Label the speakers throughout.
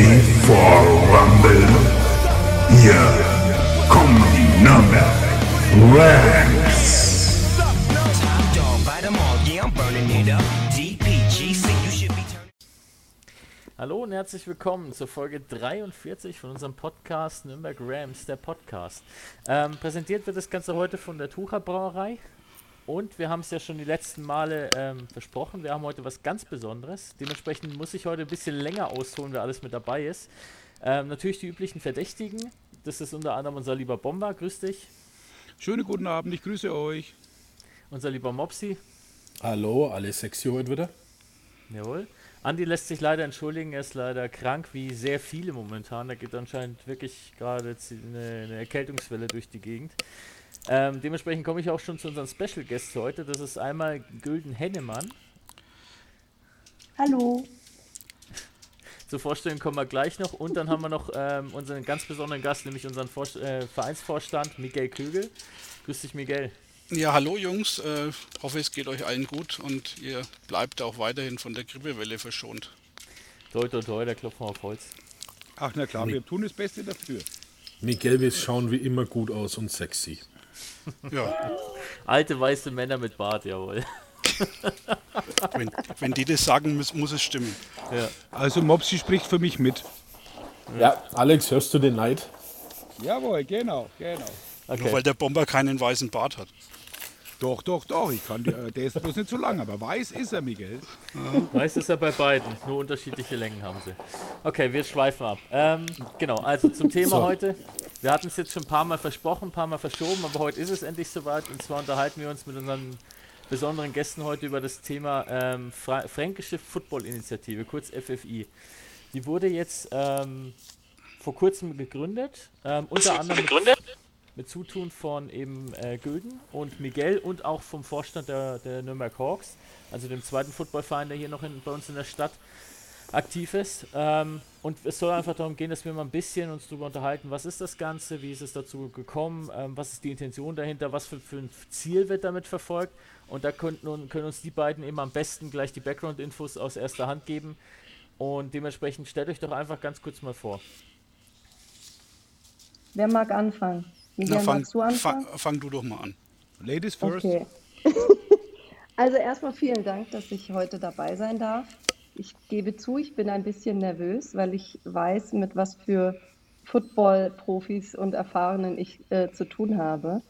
Speaker 1: ready for Rumble? Hier kommen die
Speaker 2: be turning.
Speaker 3: Hallo und herzlich willkommen zur Folge 43 von unserem Podcast Nürnberg Rams, der Podcast. Ähm, präsentiert wird das Ganze heute von der Tucher Brauerei. Und wir haben es ja schon die letzten Male ähm, versprochen, wir haben heute was ganz Besonderes. Dementsprechend muss ich heute ein bisschen länger ausholen, wer alles mit dabei ist. Ähm, natürlich die üblichen Verdächtigen. Das ist unter anderem unser lieber Bomber, grüß dich.
Speaker 4: Schönen guten Abend, ich grüße euch.
Speaker 3: Unser lieber Mopsi,
Speaker 5: Hallo, alle sechs Jahre wieder.
Speaker 3: Jawohl. Andi lässt sich leider entschuldigen, er ist leider krank, wie sehr viele momentan. Da geht anscheinend wirklich gerade jetzt eine, eine Erkältungswelle durch die Gegend. Ähm, dementsprechend komme ich auch schon zu unseren Special Guests heute. Das ist einmal Gülden Hennemann.
Speaker 6: Hallo.
Speaker 3: Zur Vorstellung kommen wir gleich noch. Und dann haben wir noch ähm, unseren ganz besonderen Gast, nämlich unseren Vor äh, Vereinsvorstand Miguel Kögel. Grüß dich, Miguel.
Speaker 4: Ja, hallo Jungs, äh, hoffe es geht euch allen gut und ihr bleibt auch weiterhin von der Grippewelle verschont.
Speaker 3: Toi, toi, toi, da klopfen wir auf Holz.
Speaker 7: Ach na klar, wir tun das Beste dafür.
Speaker 5: Miguel, wir schauen wie immer gut aus und sexy.
Speaker 4: Ja,
Speaker 3: Alte weiße Männer mit Bart, jawohl.
Speaker 4: wenn, wenn die das sagen, muss, muss es stimmen.
Speaker 3: Ja.
Speaker 7: Also Mopsi spricht für mich mit.
Speaker 5: Ja, Alex, hörst du den Neid?
Speaker 7: Jawohl, genau, genau.
Speaker 4: Nur
Speaker 3: Okay.
Speaker 4: weil der Bomber keinen weißen Bart hat.
Speaker 7: Doch, doch, doch. Ich kann, dir- äh, der ist bloß nicht so lang, aber weiß ist er, Miguel.
Speaker 3: Weiß ist ja bei beiden, nur unterschiedliche Längen haben sie. Okay, wir schweifen ab. Ähm, genau, also zum Thema
Speaker 5: So.
Speaker 3: heute. Wir hatten es jetzt schon ein paar Mal versprochen, ein paar Mal verschoben, aber heute ist es endlich soweit. Und zwar unterhalten wir uns mit unseren besonderen Gästen heute über das Thema ähm, Fra Fränkische Football-Initiative, kurz FFI. Die wurde jetzt ähm, vor kurzem gegründet, ähm, unter anderem mit, mit Zutun von eben äh, Gülden und Miguel und auch vom Vorstand der, der Nürnberg Hawks, also dem zweiten Footballverein, der hier noch in, bei uns in der Stadt aktiv ist. Ähm, und es soll einfach darum gehen, dass wir mal ein bisschen uns darüber unterhalten, was ist das Ganze, wie ist es dazu gekommen, ähm, was ist die Intention dahinter, was für, für ein Ziel wird damit verfolgt. Und da könnten, können uns die beiden eben am besten gleich die Background-Infos aus erster Hand geben. Und dementsprechend stellt euch doch einfach ganz kurz mal vor.
Speaker 6: Wer mag anfangen? Miguel,
Speaker 4: Na, fang,
Speaker 6: du
Speaker 4: fang, fang du doch mal an.
Speaker 7: Ladies first.
Speaker 6: Okay. also erstmal vielen Dank, dass ich heute dabei sein darf. Ich gebe zu, ich bin ein bisschen nervös, weil ich weiß, mit was für Football-Profis und Erfahrenen ich äh, zu tun habe.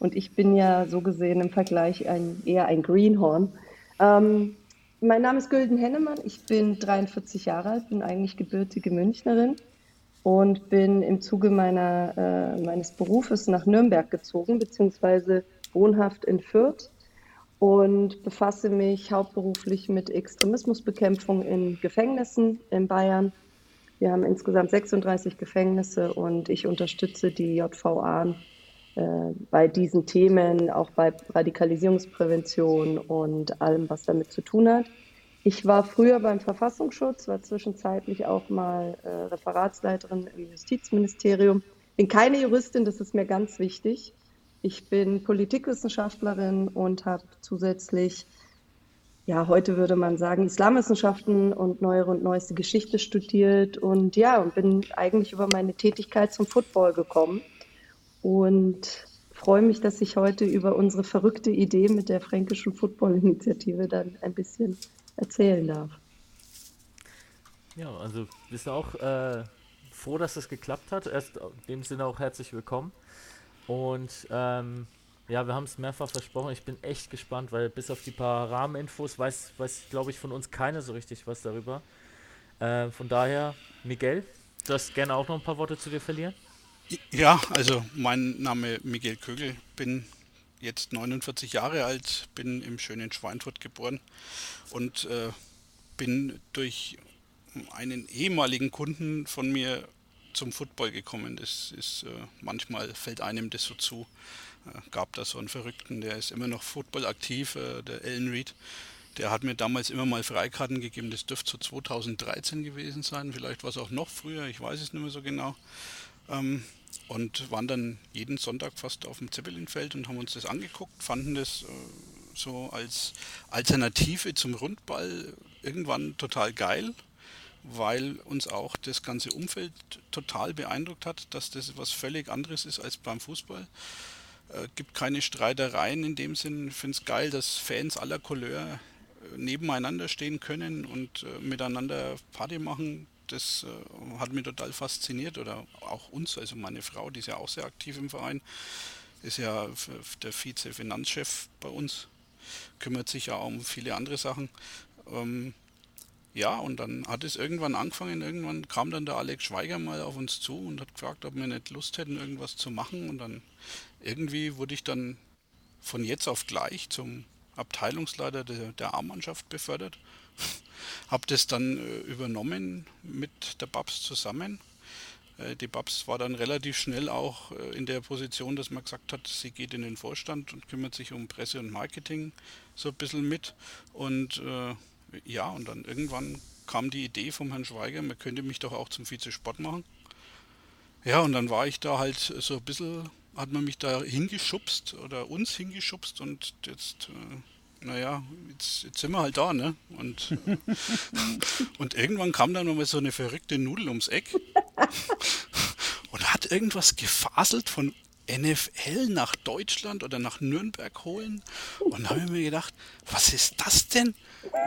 Speaker 6: Und ich bin ja so gesehen im Vergleich ein, eher ein Greenhorn. Ähm, mein Name ist Gülden Hennemann, ich bin 43 Jahre alt, bin eigentlich gebürtige Münchnerin und bin im Zuge meiner, äh, meines Berufes nach Nürnberg gezogen, beziehungsweise wohnhaft in Fürth und befasse mich hauptberuflich mit Extremismusbekämpfung in Gefängnissen in Bayern. Wir haben insgesamt 36 Gefängnisse und ich unterstütze die JVA äh, bei diesen Themen, auch bei Radikalisierungsprävention und allem, was damit zu tun hat. Ich war früher beim Verfassungsschutz, war zwischenzeitlich auch mal äh, Referatsleiterin im Justizministerium. Bin keine Juristin, das ist mir ganz wichtig. Ich bin Politikwissenschaftlerin und habe zusätzlich, ja, heute würde man sagen, Islamwissenschaften und neuere und neueste Geschichte studiert und ja, und bin eigentlich über meine Tätigkeit zum Football gekommen und freue mich, dass ich heute über unsere verrückte Idee mit der Fränkischen Football-Initiative dann ein bisschen erzählen darf.
Speaker 3: Ja, also wir sind auch äh, froh, dass es geklappt hat. Erst in dem Sinne auch herzlich willkommen. Und ähm, ja, wir haben es mehrfach versprochen. Ich bin echt gespannt, weil bis auf die paar Rahmeninfos weiß, weiß glaube ich, von uns keiner so richtig was darüber. Äh, von daher, Miguel, du hast gerne auch noch ein paar Worte zu dir verlieren.
Speaker 4: Ja, also mein Name Miguel Kögel, bin jetzt 49 Jahre alt, bin im schönen Schweinfurt geboren und äh, bin durch einen ehemaligen Kunden von mir zum Football gekommen. Das ist äh, manchmal fällt einem das so zu. Äh, gab da so einen Verrückten, der ist immer noch Football aktiv, äh, der Ellen Reed. Der hat mir damals immer mal Freikarten gegeben. Das dürfte so 2013 gewesen sein. Vielleicht war es auch noch früher. Ich weiß es nicht mehr so genau. Ähm, und waren dann jeden Sonntag fast auf dem Zeppelinfeld und haben uns das angeguckt, fanden das äh, so als Alternative zum Rundball irgendwann total geil weil uns auch das ganze Umfeld total beeindruckt hat, dass das was völlig anderes ist als beim Fußball. Äh, gibt keine Streitereien in dem Sinn. Ich finde es geil, dass Fans aller Couleur äh, nebeneinander stehen können und äh, miteinander Party machen. Das äh, hat mich total fasziniert oder auch uns, also meine Frau, die ist ja auch sehr aktiv im Verein, ist ja der Vize-Finanzchef bei uns, kümmert sich ja auch um viele andere Sachen. Ähm, ja, und dann hat es irgendwann angefangen, irgendwann kam dann der Alex Schweiger mal auf uns zu und hat gefragt, ob wir nicht Lust hätten, irgendwas zu machen. Und dann irgendwie wurde ich dann von jetzt auf gleich zum Abteilungsleiter der, der A-Mannschaft befördert. Habe das dann äh, übernommen mit der Babs zusammen. Äh, die Babs war dann relativ schnell auch äh, in der Position, dass man gesagt hat, sie geht in den Vorstand und kümmert sich um Presse und Marketing so ein bisschen mit. Und äh, ja, und dann irgendwann kam die Idee vom Herrn Schweiger, man könnte mich doch auch zum Vize-Sport machen. Ja, und dann war ich da halt so ein bisschen, hat man mich da hingeschubst oder uns hingeschubst und jetzt, äh, naja, jetzt, jetzt sind wir halt da, ne? Und, und irgendwann kam dann nochmal so eine verrückte Nudel ums Eck und hat irgendwas gefaselt von NFL nach Deutschland oder nach Nürnberg holen. Und da habe ich mir gedacht, was ist das denn?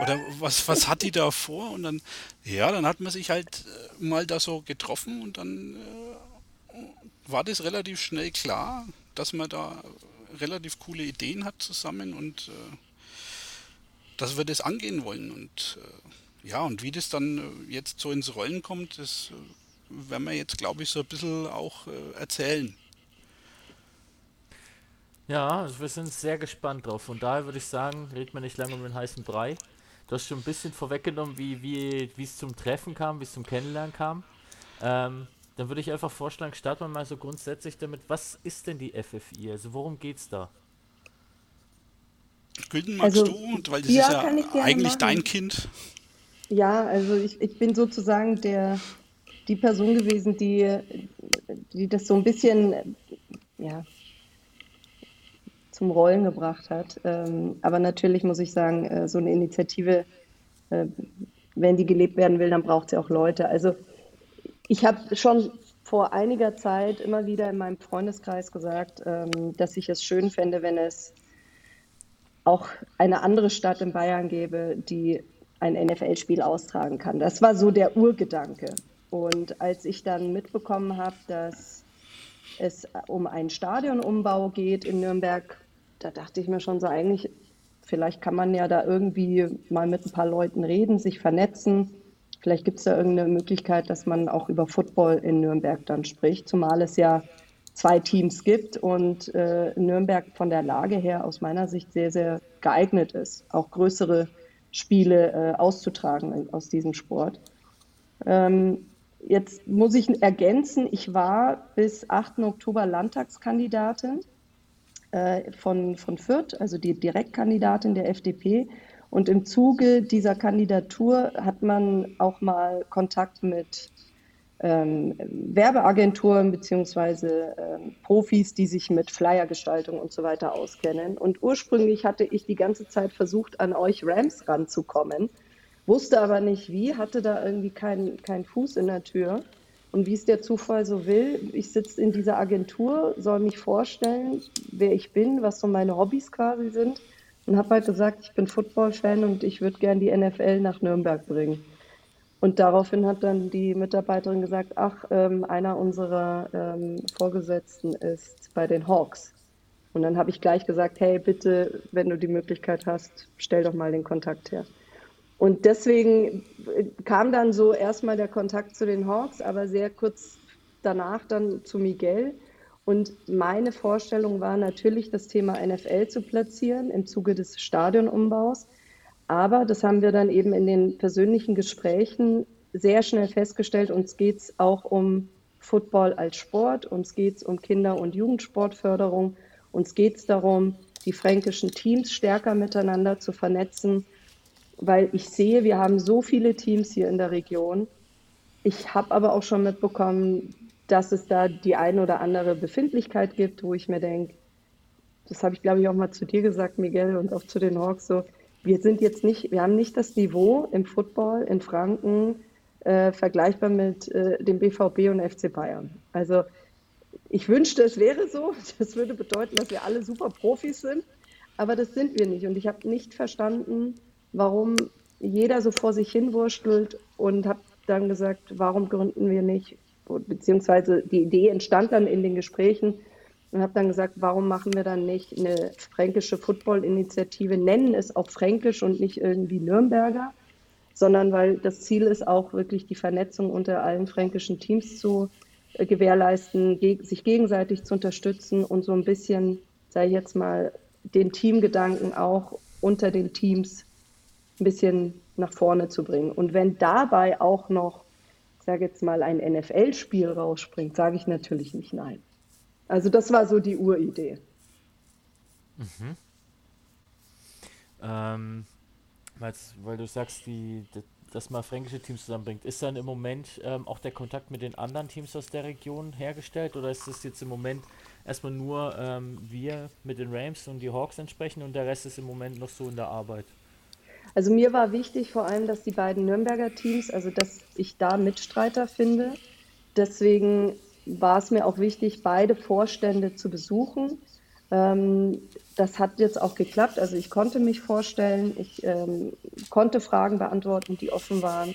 Speaker 4: Oder was, was hat die da vor? Und dann, ja, dann hat man sich halt äh, mal da so getroffen und dann äh, war das relativ schnell klar, dass man da relativ coole Ideen hat zusammen und äh, dass wir das angehen wollen. Und äh, ja, und wie das dann äh, jetzt so ins Rollen kommt, das äh, werden wir jetzt, glaube ich, so ein bisschen auch äh, erzählen.
Speaker 3: Ja, wir sind sehr gespannt drauf. Von daher würde ich sagen, reden wir nicht lange um den heißen Brei. Du hast schon ein bisschen vorweggenommen, wie, wie, wie es zum Treffen kam, wie es zum Kennenlernen kam. Ähm, dann würde ich einfach vorschlagen, starten wir mal so grundsätzlich damit, was ist denn die FFI? Also worum geht's da?
Speaker 4: Gülden magst
Speaker 6: Also,
Speaker 4: du, weil das
Speaker 6: ja,
Speaker 4: ist ja
Speaker 6: kann ich gerne
Speaker 4: eigentlich
Speaker 6: machen.
Speaker 4: dein Kind.
Speaker 6: Ja, also ich, ich bin sozusagen der, die Person gewesen, die, die das so ein bisschen ja, zum Rollen gebracht hat. Ähm, aber natürlich muss ich sagen, äh, so eine Initiative, äh, wenn die gelebt werden will, dann braucht sie auch Leute. Also ich habe schon vor einiger Zeit immer wieder in meinem Freundeskreis gesagt, ähm, dass ich es schön fände, wenn es auch eine andere Stadt in Bayern gäbe, die ein NFL-Spiel austragen kann. Das war so der Urgedanke. Und als ich dann mitbekommen habe, dass es um einen Stadionumbau geht in Nürnberg, da dachte ich mir schon so eigentlich, vielleicht kann man ja da irgendwie mal mit ein paar Leuten reden, sich vernetzen. Vielleicht gibt es da irgendeine Möglichkeit, dass man auch über Football in Nürnberg dann spricht, zumal es ja zwei Teams gibt und äh, Nürnberg von der Lage her aus meiner Sicht sehr, sehr geeignet ist, auch größere Spiele äh, auszutragen in- aus diesem Sport. Ähm, jetzt muss ich ergänzen, ich war bis 8. Oktober Landtagskandidatin äh, von, von Fürth, also die Direktkandidatin der FDP. Und im Zuge dieser Kandidatur hat man auch mal Kontakt mit ähm, Werbeagenturen beziehungsweise ähm, Profis, die sich mit Flyergestaltung und so weiter auskennen. Und ursprünglich hatte ich die ganze Zeit versucht, an euch Rams ranzukommen, wusste aber nicht wie, hatte da irgendwie keinen keinen Fuß in der Tür. Und wie es der Zufall so will, ich sitze in dieser Agentur, soll mich vorstellen, wer ich bin, was so meine Hobbys quasi sind und habe halt gesagt, ich bin Football-Fan und ich würde gern die NFL nach Nürnberg bringen. Und daraufhin hat dann die Mitarbeiterin gesagt, ach, ähm, einer unserer ähm, Vorgesetzten ist bei den Hawks. Und dann habe ich gleich gesagt, hey, bitte, wenn du die Möglichkeit hast, stell doch mal den Kontakt her. Und deswegen äh, kam dann so erstmal der Kontakt zu den Hawks, aber sehr kurz danach dann zu Miguel. Und meine Vorstellung war natürlich, das Thema NFL zu platzieren im Zuge des Stadionumbaus. Aber das haben wir dann eben in den persönlichen Gesprächen sehr schnell festgestellt. Uns geht es auch um Football als Sport, uns geht es um Kinder- und Jugendsportförderung, uns geht es darum, die fränkischen Teams stärker miteinander zu vernetzen, weil ich sehe, wir haben so viele Teams hier in der Region. Ich habe aber auch schon mitbekommen, dass es da die eine oder andere Befindlichkeit gibt, wo ich mir denke, das habe ich glaube ich auch mal zu dir gesagt, Miguel, und auch zu den Hawks so, wir sind jetzt nicht, wir haben nicht das Niveau im Football in Franken, äh, vergleichbar mit äh, dem BVB und FC Bayern. Also ich wünschte, es wäre so. Das würde bedeuten, dass wir alle super Profis sind, aber das sind wir nicht. Und ich habe nicht verstanden, warum jeder so vor sich hin wurschtelt und habe dann gesagt, warum gründen wir nicht, beziehungsweise die Idee entstand dann in den Gesprächen und habe dann gesagt, warum machen wir dann nicht eine fränkische Football-Initiative, nennen es auch fränkisch und nicht irgendwie Nürnberger, sondern weil das Ziel ist auch wirklich die Vernetzung unter allen fränkischen Teams zu äh, gewährleisten, ge sich gegenseitig zu unterstützen und so ein bisschen, sei jetzt mal, den Teamgedanken auch unter den Teams ein bisschen nach vorne zu bringen. Und wenn dabei auch noch, ich sage jetzt mal, ein NFL-Spiel rausspringt, sage ich natürlich nicht nein. Also das war so die Uridee.
Speaker 3: Mhm. Ähm, weil du sagst, die, dass man fränkische Teams zusammenbringt, ist dann im Moment ähm, auch der Kontakt mit den anderen Teams aus der Region hergestellt oder ist das jetzt im Moment erstmal nur ähm, wir mit den Rams und die Hawks entsprechen und der Rest ist im Moment noch so in der Arbeit?
Speaker 6: Also mir war wichtig vor allem, dass die beiden Nürnberger Teams, also dass ich da Mitstreiter finde. Deswegen war es mir auch wichtig, beide Vorstände zu besuchen. Ähm, das hat jetzt auch geklappt. Also ich konnte mich vorstellen, ich ähm, konnte Fragen beantworten, die offen waren.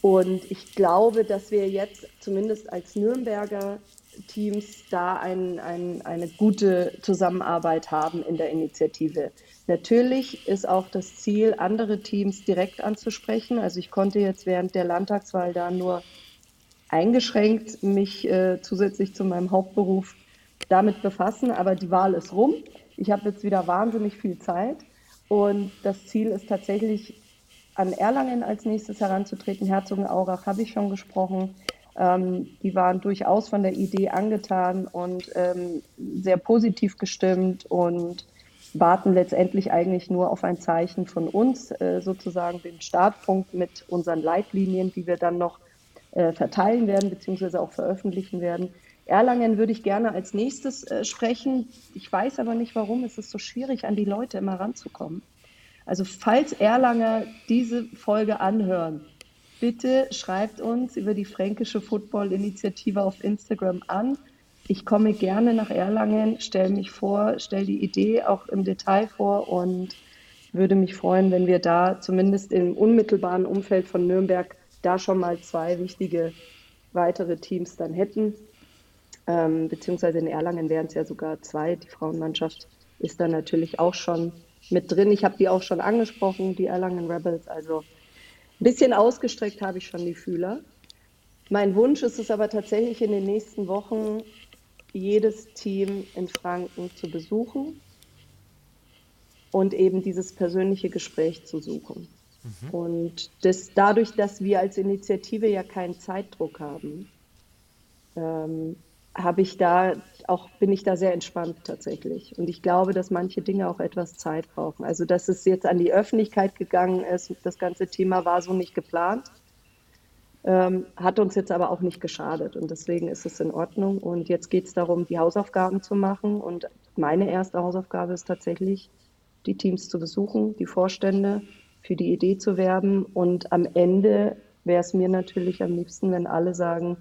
Speaker 6: Und ich glaube, dass wir jetzt zumindest als Nürnberger Teams da ein, ein, eine gute Zusammenarbeit haben in der Initiative. Natürlich ist auch das Ziel, andere Teams direkt anzusprechen. Also ich konnte jetzt während der Landtagswahl da nur eingeschränkt mich äh, zusätzlich zu meinem Hauptberuf damit befassen, aber die Wahl ist rum. Ich habe jetzt wieder wahnsinnig viel Zeit und das Ziel ist tatsächlich an Erlangen als nächstes heranzutreten. Herzogenaurach habe ich schon gesprochen. Ähm, die waren durchaus von der Idee angetan und ähm, sehr positiv gestimmt und warten letztendlich eigentlich nur auf ein Zeichen von uns, äh, sozusagen den Startpunkt mit unseren Leitlinien, die wir dann noch äh, verteilen werden, beziehungsweise auch veröffentlichen werden. Erlangen würde ich gerne als nächstes äh, sprechen. Ich weiß aber nicht, warum es ist so schwierig, an die Leute immer ranzukommen. Also falls Erlanger diese Folge anhören, bitte schreibt uns über die Fränkische Football-Initiative auf Instagram an. Ich komme gerne nach Erlangen, stelle mich vor, stelle die Idee auch im Detail vor und würde mich freuen, wenn wir da zumindest im unmittelbaren Umfeld von Nürnberg da schon mal zwei wichtige weitere Teams dann hätten. Ähm, beziehungsweise in Erlangen wären es ja sogar zwei. Die Frauenmannschaft ist da natürlich auch schon mit drin. Ich habe die auch schon angesprochen, die Erlangen Rebels. Also ein bisschen ausgestreckt habe ich schon die Fühler. Mein Wunsch ist es aber tatsächlich in den nächsten Wochen, jedes Team in Franken zu besuchen und eben dieses persönliche Gespräch zu suchen. Mhm. Und das, dadurch, dass wir als Initiative ja keinen Zeitdruck haben, ähm, habe ich da auch, bin ich da sehr entspannt tatsächlich. Und ich glaube, dass manche Dinge auch etwas Zeit brauchen. Also, dass es jetzt an die Öffentlichkeit gegangen ist, das ganze Thema war so nicht geplant, ähm, hat uns jetzt aber auch nicht geschadet. Und deswegen ist es in Ordnung. Und jetzt geht es darum, die Hausaufgaben zu machen. Und meine erste Hausaufgabe ist tatsächlich, die Teams zu besuchen, die Vorstände für die Idee zu werben. Und am Ende wäre es mir natürlich am liebsten, wenn alle sagen,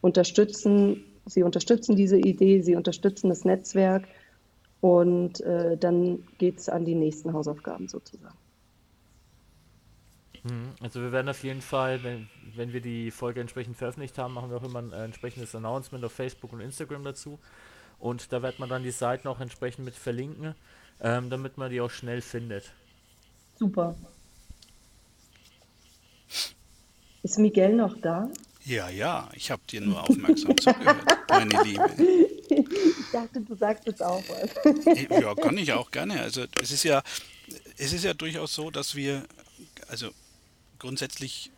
Speaker 6: unterstützen, sie unterstützen diese Idee, sie unterstützen das Netzwerk und äh, dann geht es an die nächsten Hausaufgaben sozusagen.
Speaker 3: Hm, also wir werden auf jeden Fall, wenn, wenn wir die Folge entsprechend veröffentlicht haben, machen wir auch immer ein äh, entsprechendes Announcement auf Facebook und Instagram dazu. Und da wird man dann die Seiten auch entsprechend mit verlinken, ähm, damit man die auch schnell findet.
Speaker 6: Super. Ist Miguel noch da?
Speaker 4: Ja, ja, ich habe dir nur aufmerksam zugehört, meine Liebe.
Speaker 6: Ich dachte, du sagst jetzt auch was.
Speaker 4: Ja, kann ich auch gerne. Also es ist ja, es ist ja durchaus so, dass wir, also grundsätzlich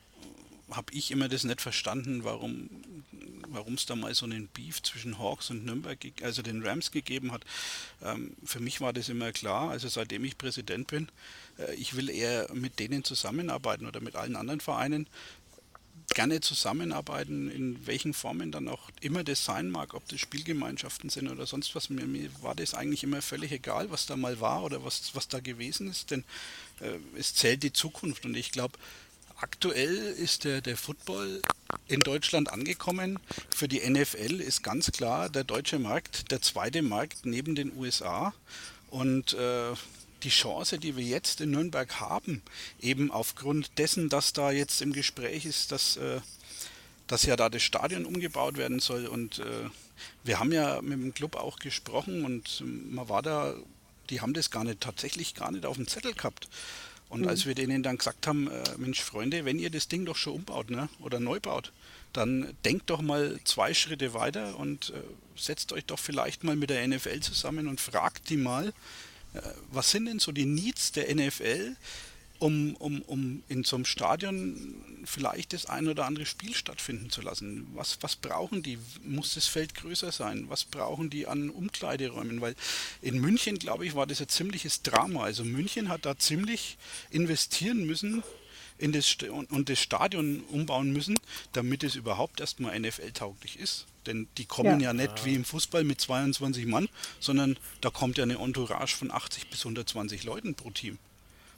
Speaker 4: habe ich immer das nicht verstanden, warum warum es da mal so einen Beef zwischen Hawks und Nürnberg, also den Rams gegeben hat. Ähm, für mich war das immer klar, also seitdem ich Präsident bin, äh, ich will eher mit denen zusammenarbeiten oder mit allen anderen Vereinen, gerne zusammenarbeiten, in welchen Formen dann auch immer das sein mag, ob das Spielgemeinschaften sind oder sonst was. Mir, mir war das eigentlich immer völlig egal, was da mal war oder was, was da gewesen ist, denn äh, es zählt die Zukunft und ich glaube, aktuell ist der, der Football in Deutschland angekommen. Für die NFL ist ganz klar der deutsche Markt der zweite Markt neben den USA. Und äh, die Chance, die wir jetzt in Nürnberg haben, eben aufgrund dessen, dass da jetzt im Gespräch ist, dass, äh, dass ja da das Stadion umgebaut werden soll. Und äh, wir haben ja mit dem Club auch gesprochen und man war da, die haben das gar nicht, tatsächlich gar nicht auf dem Zettel gehabt. Und
Speaker 6: Mhm.
Speaker 4: als wir denen dann gesagt haben, äh, Mensch Freunde, wenn ihr das Ding doch schon umbaut ne, oder neu baut, dann denkt doch mal zwei Schritte weiter und äh, setzt euch doch vielleicht mal mit der NFL zusammen und fragt die mal, was sind denn so die Needs der NFL, um, um, um in so einem Stadion vielleicht das ein oder andere Spiel stattfinden zu lassen? Was, was brauchen die? Muss das Feld größer sein? Was brauchen die an Umkleideräumen? Weil in München, glaube ich, war das ein ziemliches Drama. Also München hat da ziemlich investieren müssen in das St und, und das Stadion umbauen müssen, damit es überhaupt erstmal NFL-tauglich ist. Denn die kommen ja,
Speaker 6: Ja.
Speaker 4: nicht wie im Fußball mit 22 Mann, sondern da kommt ja eine Entourage von 80 bis 120 Leuten pro Team.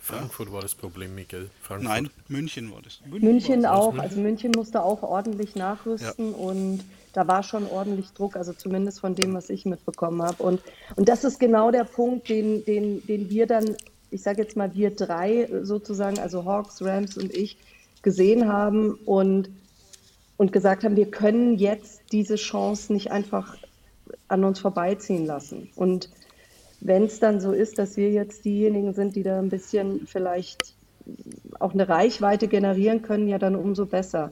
Speaker 5: Frankfurt war das Problem, Miguel. Frankfurt.
Speaker 4: Nein, München war das.
Speaker 6: München
Speaker 5: war's,
Speaker 6: auch.
Speaker 5: ne?
Speaker 6: Also München musste auch ordentlich nachrüsten und da war schon ordentlich Druck, also zumindest von dem, was ich mitbekommen habe. Und, und das ist genau der Punkt, den, den, den wir dann, ich sage jetzt mal wir drei sozusagen, also Hawks, Rams und ich, gesehen haben und, und gesagt haben, wir können jetzt diese Chance nicht einfach an uns vorbeiziehen lassen. Und wenn es dann so ist, dass wir jetzt diejenigen sind, die da ein bisschen vielleicht auch eine Reichweite generieren können, ja dann umso besser.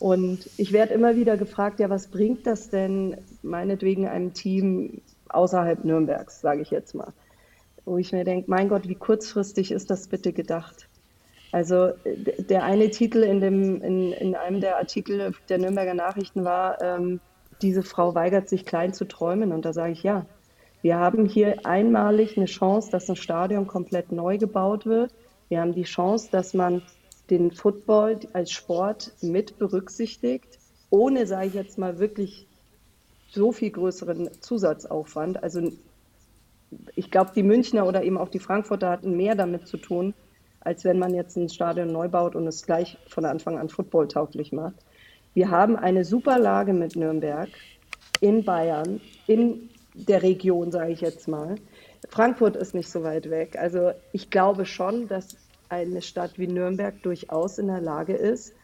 Speaker 6: Und ich werde immer wieder gefragt, ja, was bringt das denn meinetwegen einem Team außerhalb Nürnbergs, sage ich jetzt mal. Wo ich mir denke, mein Gott, wie kurzfristig ist das bitte gedacht? Also der eine Titel in, dem, in, in einem der Artikel der Nürnberger Nachrichten war, ähm, diese Frau weigert sich klein zu träumen. Und da sage ich, ja, wir haben hier einmalig eine Chance, dass ein Stadion komplett neu gebaut wird. Wir haben die Chance, dass man den Football als Sport mit berücksichtigt, ohne, sage ich jetzt mal, wirklich so viel größeren Zusatzaufwand. Also ich glaube, die Münchner oder eben auch die Frankfurter hatten mehr damit zu tun, als wenn man jetzt ein Stadion neu baut und es gleich von Anfang an footballtauglich macht. Wir haben eine super Lage mit Nürnberg in Bayern, in der Region, sage ich jetzt mal. Frankfurt ist nicht so weit weg. Also ich glaube schon, dass eine Stadt wie Nürnberg durchaus in der Lage ist,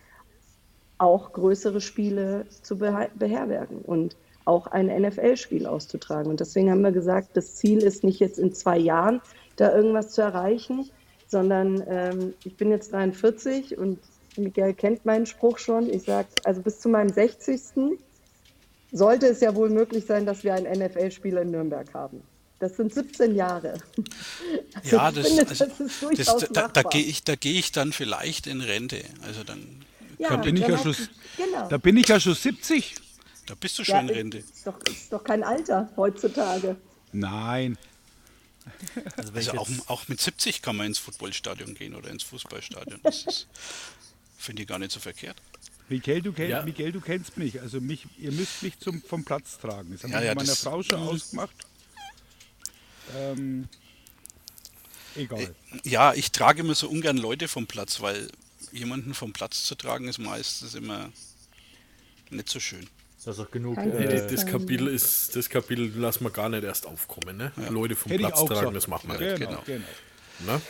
Speaker 6: auch größere Spiele zu beher beherbergen und auch ein NFL-Spiel auszutragen. Und deswegen haben wir gesagt, das Ziel ist nicht jetzt in zwei Jahren da irgendwas zu erreichen, sondern ähm, ich bin jetzt 43 und Miguel kennt meinen Spruch schon. Ich sage, also bis zu meinem 60. sollte es ja wohl möglich sein, dass wir ein NFL-Spiel in Nürnberg haben. Das sind 17 Jahre. Also
Speaker 4: Ja, das,
Speaker 6: finde,
Speaker 4: also,
Speaker 6: das ist
Speaker 4: das,
Speaker 6: durchaus
Speaker 4: da, da gehe ich, da gehe ich dann vielleicht in Rente. Also dann,
Speaker 6: ja,
Speaker 7: Da bin ich ja schon,
Speaker 6: genau.
Speaker 7: da bin ich ja schon 70.
Speaker 4: da bist du schon
Speaker 6: Ja,
Speaker 4: in Rente.
Speaker 6: Ist doch, ist doch kein Alter heutzutage.
Speaker 7: Nein.
Speaker 3: Also,
Speaker 4: Also auch, auch mit 70 kann man ins Footballstadion gehen oder ins Fußballstadion. Das finde ich gar nicht so verkehrt.
Speaker 7: Miguel du, kenn,
Speaker 5: Ja.
Speaker 7: Miguel, du kennst mich. Also mich, ihr müsst mich zum, vom Platz tragen. Das haben
Speaker 4: Ja,
Speaker 7: wir
Speaker 4: ja,
Speaker 7: mit meiner Frau schon ausgemacht. Ähm, egal.
Speaker 4: Ja, ich trage immer so ungern Leute vom Platz, weil jemanden vom Platz zu tragen ist meistens immer nicht so schön.
Speaker 3: Das ist auch genug. Äh,
Speaker 5: das, Kapitel ist, das Kapitel lassen wir gar nicht erst aufkommen, ne? Leute vom
Speaker 7: Hätte
Speaker 5: Platz tragen,
Speaker 7: gesagt.
Speaker 5: das machen wir
Speaker 7: genau,
Speaker 5: nicht.
Speaker 4: genau.
Speaker 7: genau.
Speaker 5: Ne?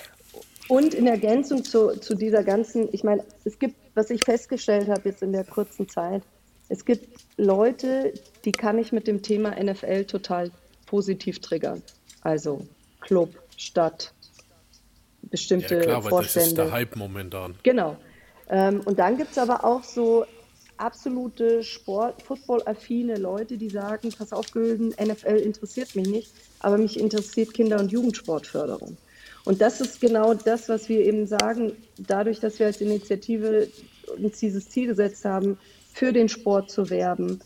Speaker 6: Und in Ergänzung zu, zu dieser ganzen, ich meine, es gibt, was ich festgestellt habe jetzt in der kurzen Zeit, es gibt Leute, die kann ich mit dem Thema NFL total positiv triggern. Also Club, Stadt, bestimmte
Speaker 5: Ja klar, weil das ist
Speaker 6: Vorstände.
Speaker 5: der Hype momentan.
Speaker 6: Genau. Ähm, und dann gibt es aber auch so absolute Sport, Football-affine Leute, die sagen, pass auf, Gülden, NFL interessiert mich nicht, aber mich interessiert Kinder- und Jugendsportförderung. Und das ist genau das, was wir eben sagen, dadurch, dass wir als Initiative uns dieses Ziel gesetzt haben, für den Sport zu werben,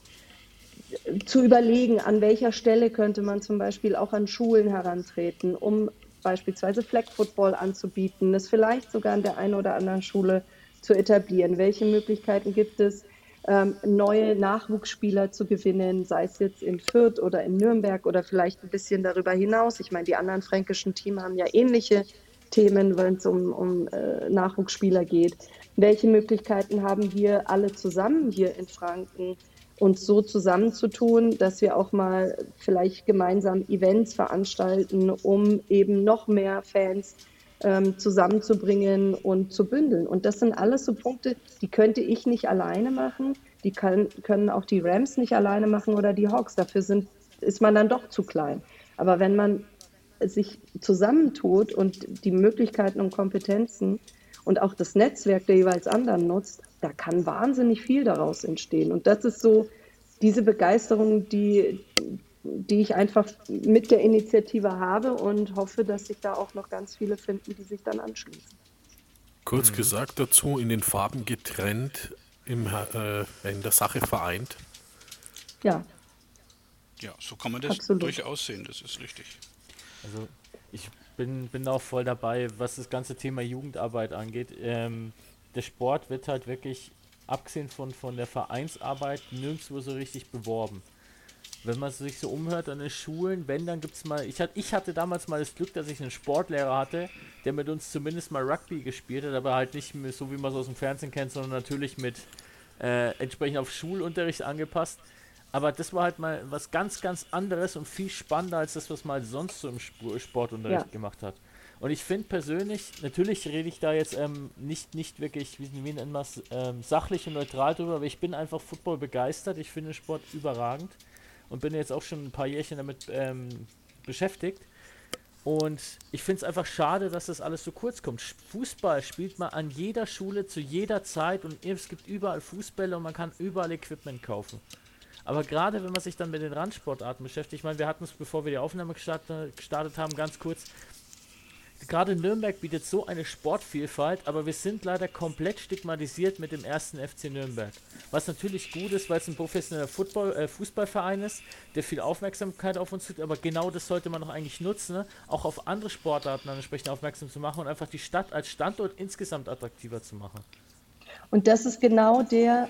Speaker 6: zu überlegen, an welcher Stelle könnte man zum Beispiel auch an Schulen herantreten, um beispielsweise Flag Football anzubieten, das vielleicht sogar an der einen oder anderen Schule zu etablieren. Welche Möglichkeiten gibt es, ähm, neue Nachwuchsspieler zu gewinnen, sei es jetzt in Fürth oder in Nürnberg oder vielleicht ein bisschen darüber hinaus. Ich meine, die anderen fränkischen Teams haben ja ähnliche Themen, wenn es um, um äh, Nachwuchsspieler geht. welche Möglichkeiten haben wir alle zusammen hier in Franken, uns so zusammenzutun, dass wir auch mal vielleicht gemeinsam Events veranstalten, um eben noch mehr Fans ähm, zusammenzubringen und zu bündeln. Und das sind alles so Punkte, die könnte ich nicht alleine machen. Die kann, können auch die Rams nicht alleine machen oder die Hawks. Dafür sind, ist man dann doch zu klein. Aber wenn man sich zusammentut und die Möglichkeiten und Kompetenzen und auch das Netzwerk der jeweils anderen nutzt, da kann wahnsinnig viel daraus entstehen. Und das ist so diese Begeisterung, die, die ich einfach mit der Initiative habe und hoffe, dass sich da auch noch ganz viele finden, die sich dann anschließen.
Speaker 5: Kurz mhm. gesagt dazu, in den Farben getrennt, im, äh, in der Sache vereint.
Speaker 6: Ja.
Speaker 4: Ja, so kann man das Absolut. durchaus sehen, das ist richtig.
Speaker 3: Also ich bin, bin auch voll dabei, was das ganze Thema Jugendarbeit angeht. Ähm, der Sport wird halt wirklich, abgesehen von, von der Vereinsarbeit, nirgendwo so richtig beworben. Wenn man sich so umhört an den Schulen, wenn, dann gibt es mal. Ich, hat, ich hatte damals mal das Glück, dass ich einen Sportlehrer hatte, der mit uns zumindest mal Rugby gespielt hat, aber halt nicht so, wie man es aus dem Fernsehen kennt, sondern natürlich mit äh, entsprechend auf Schulunterricht angepasst. Aber das war halt mal was ganz, ganz anderes und viel spannender als das, was man halt sonst so im Sp Sportunterricht ja. gemacht hat. Und ich finde persönlich, natürlich rede ich da jetzt ähm, nicht, nicht wirklich, wie, wie nennt man es, ähm, sachlich und neutral drüber, aber ich bin einfach Football begeistert. Ich finde Sport überragend und bin jetzt auch schon ein paar Jährchen damit ähm, beschäftigt. Und ich finde es einfach schade, dass das alles so kurz kommt. Fußball spielt man an jeder Schule zu jeder Zeit und es gibt überall Fußbälle und man kann überall Equipment kaufen. Aber gerade wenn man sich dann mit den Randsportarten beschäftigt, ich meine, wir hatten es, bevor wir die Aufnahme gestartet, gestartet haben, ganz kurz. Gerade Nürnberg bietet so eine Sportvielfalt, aber wir sind leider komplett stigmatisiert mit dem ersten FC Nürnberg. Was natürlich gut ist, weil es ein professioneller Football, äh, Fußballverein ist, der viel Aufmerksamkeit auf uns tut, aber genau das sollte man doch eigentlich nutzen, ne? auch auf andere Sportarten entsprechend aufmerksam zu machen und einfach die Stadt als Standort insgesamt attraktiver zu machen.
Speaker 6: Und das ist genau der,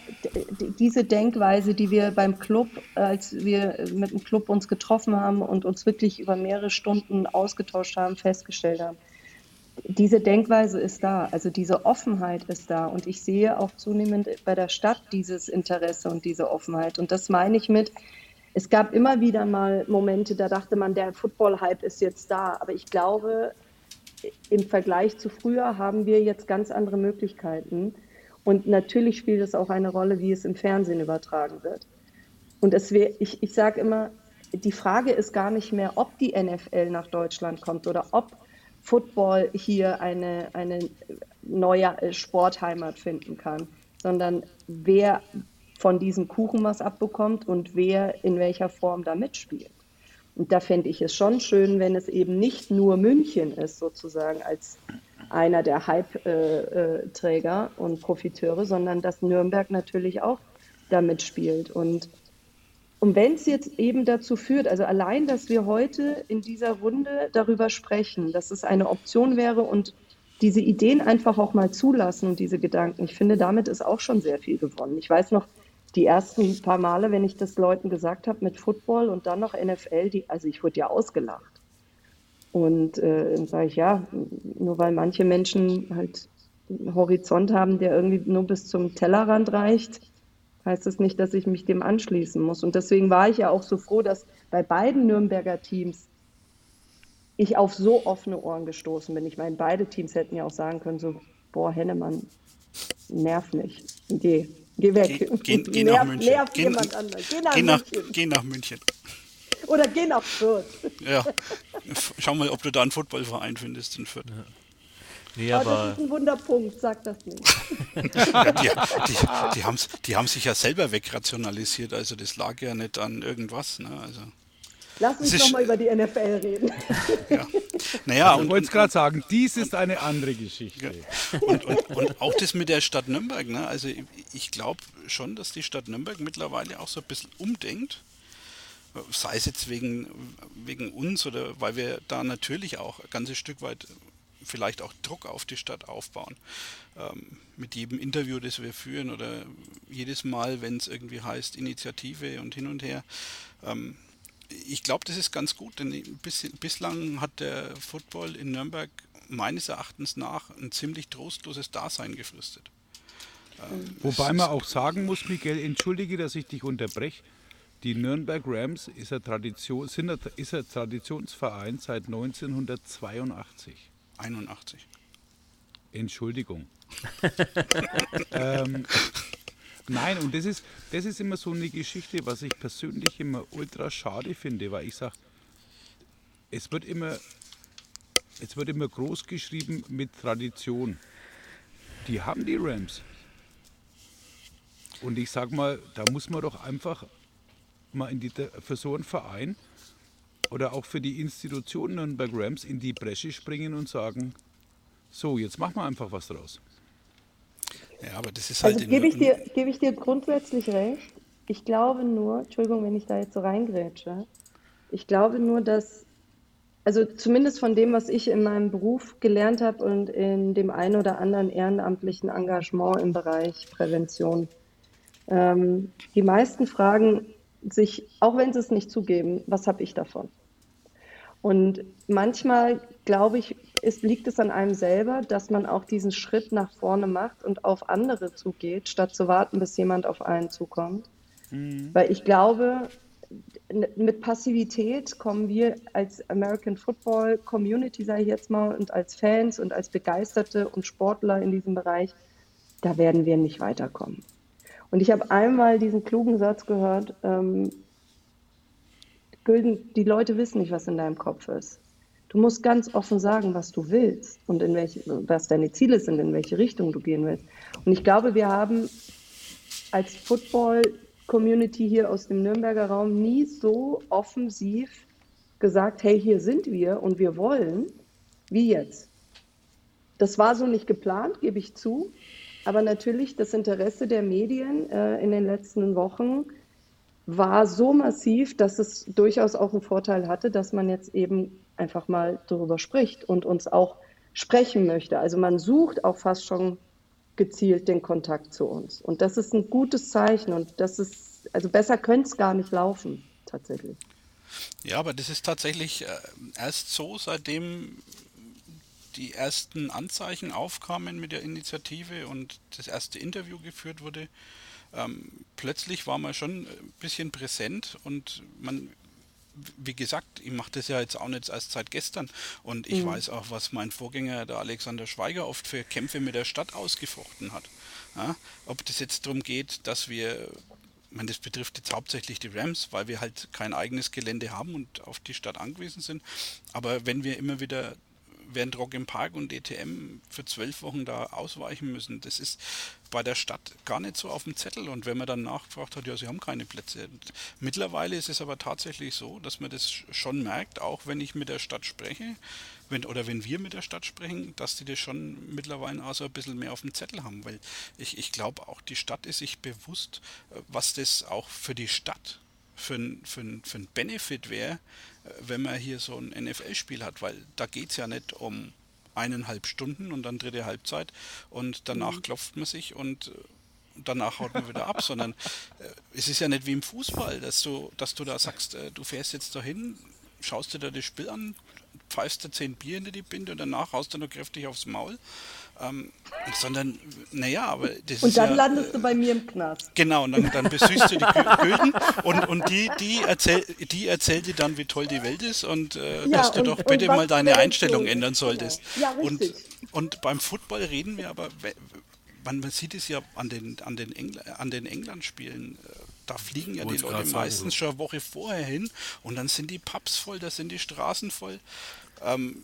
Speaker 6: diese Denkweise, die wir beim Club, als wir mit dem Club uns getroffen haben und uns wirklich über mehrere Stunden ausgetauscht haben, festgestellt haben. Diese Denkweise ist da, also diese Offenheit ist da. Und ich sehe auch zunehmend bei der Stadt dieses Interesse und diese Offenheit. Und das meine ich mit, es gab immer wieder mal Momente, da dachte man, der Football-Hype ist jetzt da. Aber ich glaube, im Vergleich zu früher haben wir jetzt ganz andere Möglichkeiten. Und natürlich spielt es auch eine Rolle, wie es im Fernsehen übertragen wird. Und es wär, ich, ich sage immer, die Frage ist gar nicht mehr, ob die NFL nach Deutschland kommt oder ob Football hier eine, eine neue Sportheimat finden kann, sondern wer von diesem Kuchen was abbekommt und wer in welcher Form da mitspielt. Und da fände ich es schon schön, wenn es eben nicht nur München ist, sozusagen als einer der Hype-Träger und Profiteure, sondern dass Nürnberg natürlich auch damit spielt. Und, und wenn es jetzt eben dazu führt, also allein, dass wir heute in dieser Runde darüber sprechen, dass es eine Option wäre und diese Ideen einfach auch mal zulassen und diese Gedanken, ich finde, damit ist auch schon sehr viel gewonnen. Ich weiß noch, die ersten paar Male, wenn ich das Leuten gesagt habe mit Football und dann noch NFL, die, also ich wurde ja ausgelacht. Und äh, dann sage ich, ja, nur weil manche Menschen halt einen Horizont haben, der irgendwie nur bis zum Tellerrand reicht, heißt das nicht, dass ich mich dem anschließen muss. Und deswegen war ich ja auch so froh, dass bei beiden Nürnberger Teams ich auf so offene Ohren gestoßen bin. Ich meine, beide Teams hätten ja auch sagen können, so, boah, Hennemann, nerv nicht. Geh, geh weg.
Speaker 4: Geh, geh, geh nerv, nach München. Nerv geh, jemand anders. Geh nach, geh nach, München. Geh nach München.
Speaker 6: Oder geh nach Fürth.
Speaker 4: Ja. Schau mal, ob du da einen Footballverein findest in Fürth. Ja.
Speaker 6: Nee, aber, aber das ist ein Wunderpunkt, sag das nicht.
Speaker 4: ja, die, die, die, haben, die haben sich ja selber wegrationalisiert, also das lag ja nicht an irgendwas. Ne? Also,
Speaker 6: Lass uns doch mal über die NFL reden.
Speaker 7: ja. Naja, also, und, ich wollte es gerade sagen, dies ist eine andere Geschichte.
Speaker 4: Ja. Und, und, und, auch das mit der Stadt Nürnberg. Ne? Also ich glaube schon, dass die Stadt Nürnberg mittlerweile auch so ein bisschen umdenkt sei es jetzt wegen, wegen uns oder weil wir da natürlich auch ein ganzes Stück weit vielleicht auch Druck auf die Stadt aufbauen. Ähm, mit jedem Interview, das wir führen oder jedes Mal, wenn es irgendwie heißt Initiative und hin und her. Ähm, ich glaube, das ist ganz gut, denn bis, bislang hat der Football in Nürnberg meines Erachtens nach ein ziemlich trostloses Dasein gefristet.
Speaker 7: Wobei man auch sagen muss, Miguel, entschuldige, dass ich dich unterbreche. Die Nürnberg Rams ist ein, Tradition, sind ein, ist ein Traditionsverein seit 1982.
Speaker 4: 81.
Speaker 7: Entschuldigung. ähm, nein, und das ist, das ist immer so eine Geschichte, was ich persönlich immer ultra schade finde, weil ich sage, es wird immer, es wird immer groß geschrieben mit Tradition. Die haben die Rams. Und ich sag mal, da muss man doch einfach mal in die, für so einen Verein oder auch für die Institutionen Nürnberg Rams in die Bresche springen und sagen, so, jetzt machen wir einfach was draus.
Speaker 4: Ja, aber das ist halt
Speaker 6: Also gebe ich, dir, gebe ich dir grundsätzlich recht. Ich glaube nur, Entschuldigung, wenn ich da jetzt so reingrätsche, ich glaube nur, dass, also zumindest von dem, was ich in meinem Beruf gelernt habe und in dem einen oder anderen ehrenamtlichen Engagement im Bereich Prävention, ähm, die meisten fragen sich, auch wenn sie es nicht zugeben, was habe ich davon? Und manchmal, glaube ich, ist, liegt es an einem selber, dass man auch diesen Schritt nach vorne macht und auf andere zugeht, statt zu warten, bis jemand auf einen zukommt. Weil ich glaube, mit Passivität kommen wir als American Football Community, sage ich jetzt mal, und als Fans und als Begeisterte und Sportler in diesem Bereich, da werden wir nicht weiterkommen. Und ich habe einmal diesen klugen Satz gehört, ähm, die Leute wissen nicht, was in deinem Kopf ist. Du musst ganz offen sagen, was du willst und in welche, was deine Ziele sind, in welche Richtung du gehen willst. Und ich glaube, wir haben als Football-Community hier aus dem Nürnberger Raum nie so offensiv gesagt, hey, hier sind wir und wir wollen, wie jetzt. Das war so nicht geplant, gebe ich zu. Aber natürlich das Interesse der Medien äh, in den letzten Wochen war so massiv, dass es durchaus auch einen Vorteil hatte, dass man jetzt eben einfach mal darüber spricht und uns auch sprechen möchte. Also man sucht auch fast schon gezielt den Kontakt zu uns. Und das ist ein gutes Zeichen und das ist, also besser könnte es gar nicht laufen, tatsächlich.
Speaker 4: Ja, aber das ist tatsächlich äh, erst so, seitdem die ersten Anzeichen aufkamen mit der Initiative und das erste Interview geführt wurde. Ähm, plötzlich war man schon ein bisschen präsent und man, wie gesagt, ich mache das ja jetzt auch nicht erst seit gestern und ich weiß auch, was mein Vorgänger, der Alexander Schweiger, oft für Kämpfe mit der Stadt ausgefochten hat. Ja? Ob das jetzt darum geht, dass wir ich meine, das betrifft jetzt hauptsächlich die Rams, weil wir halt kein eigenes Gelände haben und auf die Stadt angewiesen sind. Aber wenn wir immer wieder während Rock im Park und DTM für zwölf Wochen da ausweichen müssen, das ist bei der Stadt gar nicht so auf dem Zettel. Und wenn man dann nachgefragt hat, ja, sie haben keine Plätze. Mittlerweile ist es aber tatsächlich so, dass man das schon merkt, auch wenn ich mit der Stadt spreche, wenn, oder wenn wir mit der Stadt sprechen, dass die das schon mittlerweile auch so ein bisschen mehr auf dem Zettel haben. Weil ich, ich glaube auch, die Stadt ist sich bewusst, äh, was das auch für die Stadt für ein, für ein, für ein Benefit wäre, wenn man hier so ein NFL-Spiel hat, weil da geht es ja nicht um eineinhalb Stunden und dann dritte Halbzeit und danach klopft man sich und äh, danach haut man wieder ab, sondern äh, es ist ja nicht wie im Fußball, dass du, dass du da sagst, äh, du fährst jetzt dahin, schaust dir da das Spiel an, pfeifst dir zehn Bier in die Binde und danach haust du nur kräftig aufs Maul. Ähm, sondern, naja, aber das
Speaker 6: Und
Speaker 4: ist
Speaker 6: dann
Speaker 4: ja,
Speaker 6: landest du bei mir im Knast.
Speaker 4: Genau, und dann, dann besüchst du die Gülden und, und die, die, erzähl, die erzählt dir dann, wie toll die Welt ist und äh,
Speaker 6: Ja,
Speaker 4: dass du
Speaker 6: und-
Speaker 4: doch
Speaker 6: und
Speaker 4: bitte mal deine Einstellung ändern solltest.
Speaker 6: Genau. Ja,
Speaker 4: und,
Speaker 6: richtig.
Speaker 4: und beim Football reden wir aber, we- man, man sieht es ja an den, an den, Engl an den England-Spielen, äh, da fliegen ja die Leute meistens
Speaker 5: so.
Speaker 4: schon eine Woche vorher hin und dann sind die Pubs voll, da sind die Straßen voll. Ähm,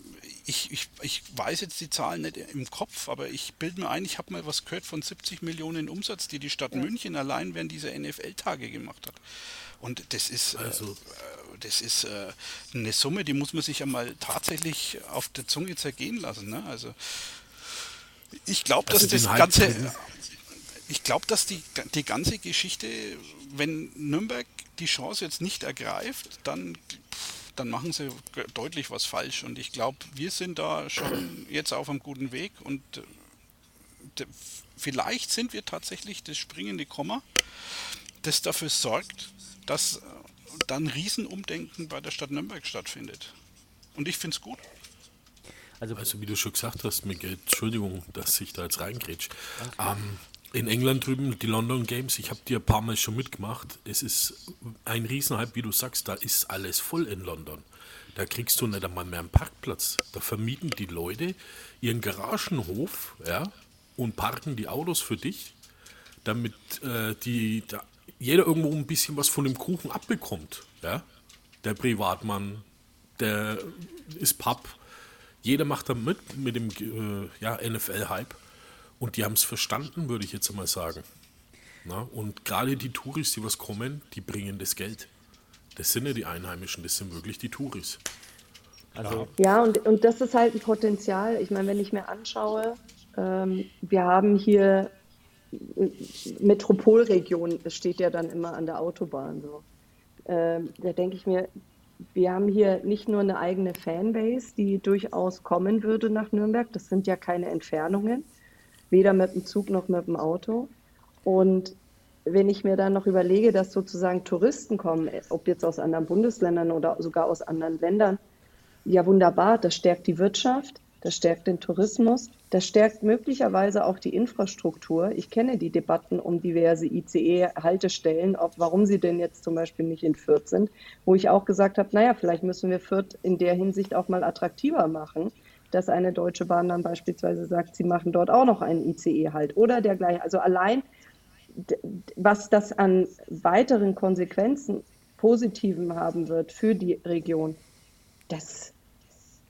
Speaker 4: ich, ich, ich weiß jetzt die Zahlen nicht im Kopf, aber ich bilde mir ein, ich habe mal was gehört von 70 Millionen Umsatz, die die Stadt München allein während dieser NFL-Tage gemacht hat. Und das ist,
Speaker 5: Also-
Speaker 4: äh, das ist äh, eine Summe, die muss man sich ja mal tatsächlich auf der Zunge zergehen lassen. Ne? Also ich glaube, dass
Speaker 5: Also
Speaker 4: das ganze,
Speaker 5: drin.
Speaker 4: ich glaube, dass die, die ganze Geschichte, wenn Nürnberg die Chance jetzt nicht ergreift, dann, dann machen sie deutlich was falsch. Und ich glaube, wir sind da schon jetzt auf einem guten Weg und äh, vielleicht sind wir tatsächlich das springende Komma, das dafür sorgt, dass äh, dann Riesenumdenken bei der Stadt Nürnberg stattfindet. Und ich finde es gut.
Speaker 3: Also,
Speaker 5: Also wie du schon gesagt hast, Miguel, Entschuldigung, dass ich da jetzt reingrätsch. Ähm, In England drüben, die London Games, ich habe die ein paar Mal schon mitgemacht. Es ist ein Riesenhype, wie du sagst, da ist alles voll in London. Da kriegst du nicht einmal mehr einen Parkplatz. Da vermieten die Leute ihren Garagenhof ja, und parken die Autos für dich, damit äh, die, da jeder irgendwo ein bisschen was von dem Kuchen abbekommt. Ja? Der Privatmann, der ist Pub. Jeder macht da mit, mit dem äh, ja, NFL-Hype. Und die haben es verstanden, würde ich jetzt mal sagen. Na, und gerade die Touris, die was kommen, die bringen das Geld. Das sind ja die Einheimischen, das sind wirklich die Touris.
Speaker 3: Also,
Speaker 6: Ja, und, und das ist halt ein Potenzial. Ich meine, wenn ich mir anschaue, ähm, wir haben hier äh, Metropolregion, es steht ja dann immer an der Autobahn so. Ähm, da denke ich mir, wir haben hier nicht nur eine eigene Fanbase, die durchaus kommen würde nach Nürnberg. Das sind ja keine Entfernungen, weder mit dem Zug noch mit dem Auto. Und wenn ich mir dann noch überlege, dass sozusagen Touristen kommen, ob jetzt aus anderen Bundesländern oder sogar aus anderen Ländern, ja wunderbar, das stärkt die Wirtschaft, das stärkt den Tourismus, das stärkt möglicherweise auch die Infrastruktur. Ich kenne die Debatten um diverse ICE-Haltestellen, warum sie denn jetzt zum Beispiel nicht in Fürth sind, wo ich auch gesagt habe, naja, vielleicht müssen wir Fürth in der Hinsicht auch mal attraktiver machen, dass eine Deutsche Bahn dann beispielsweise sagt, sie machen dort auch noch einen ICE halt oder dergleichen. Also allein was das an weiteren Konsequenzen positiven haben wird für die Region, das,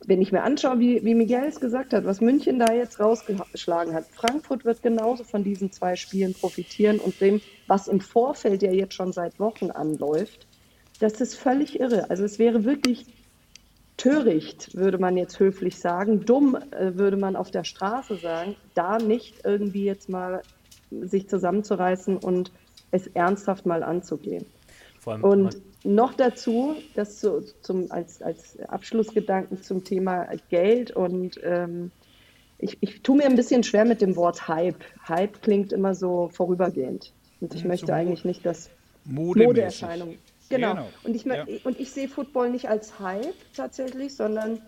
Speaker 6: wenn ich mir anschaue, wie, wie Miguel es gesagt hat, was München da jetzt rausgeschlagen hat, Frankfurt wird genauso von diesen zwei Spielen profitieren und dem, was im Vorfeld ja jetzt schon seit Wochen anläuft, das ist völlig irre. Also es wäre wirklich töricht, würde man jetzt höflich sagen, dumm äh, würde man auf der Straße sagen, da nicht irgendwie jetzt mal sich zusammenzureißen und es ernsthaft mal anzugehen. Und noch dazu, das so zum, als, als Abschlussgedanken zum Thema Geld und ähm, ich, ich tue mir ein bisschen schwer mit dem Wort Hype. Hype klingt immer so vorübergehend. Und ich
Speaker 7: Ja,
Speaker 6: möchte
Speaker 7: so
Speaker 6: eigentlich nicht, dass
Speaker 7: Modemäßig.
Speaker 6: Genau.
Speaker 7: Genau.
Speaker 6: Und, ich,
Speaker 7: Ja.
Speaker 6: und ich sehe Football nicht als Hype tatsächlich, sondern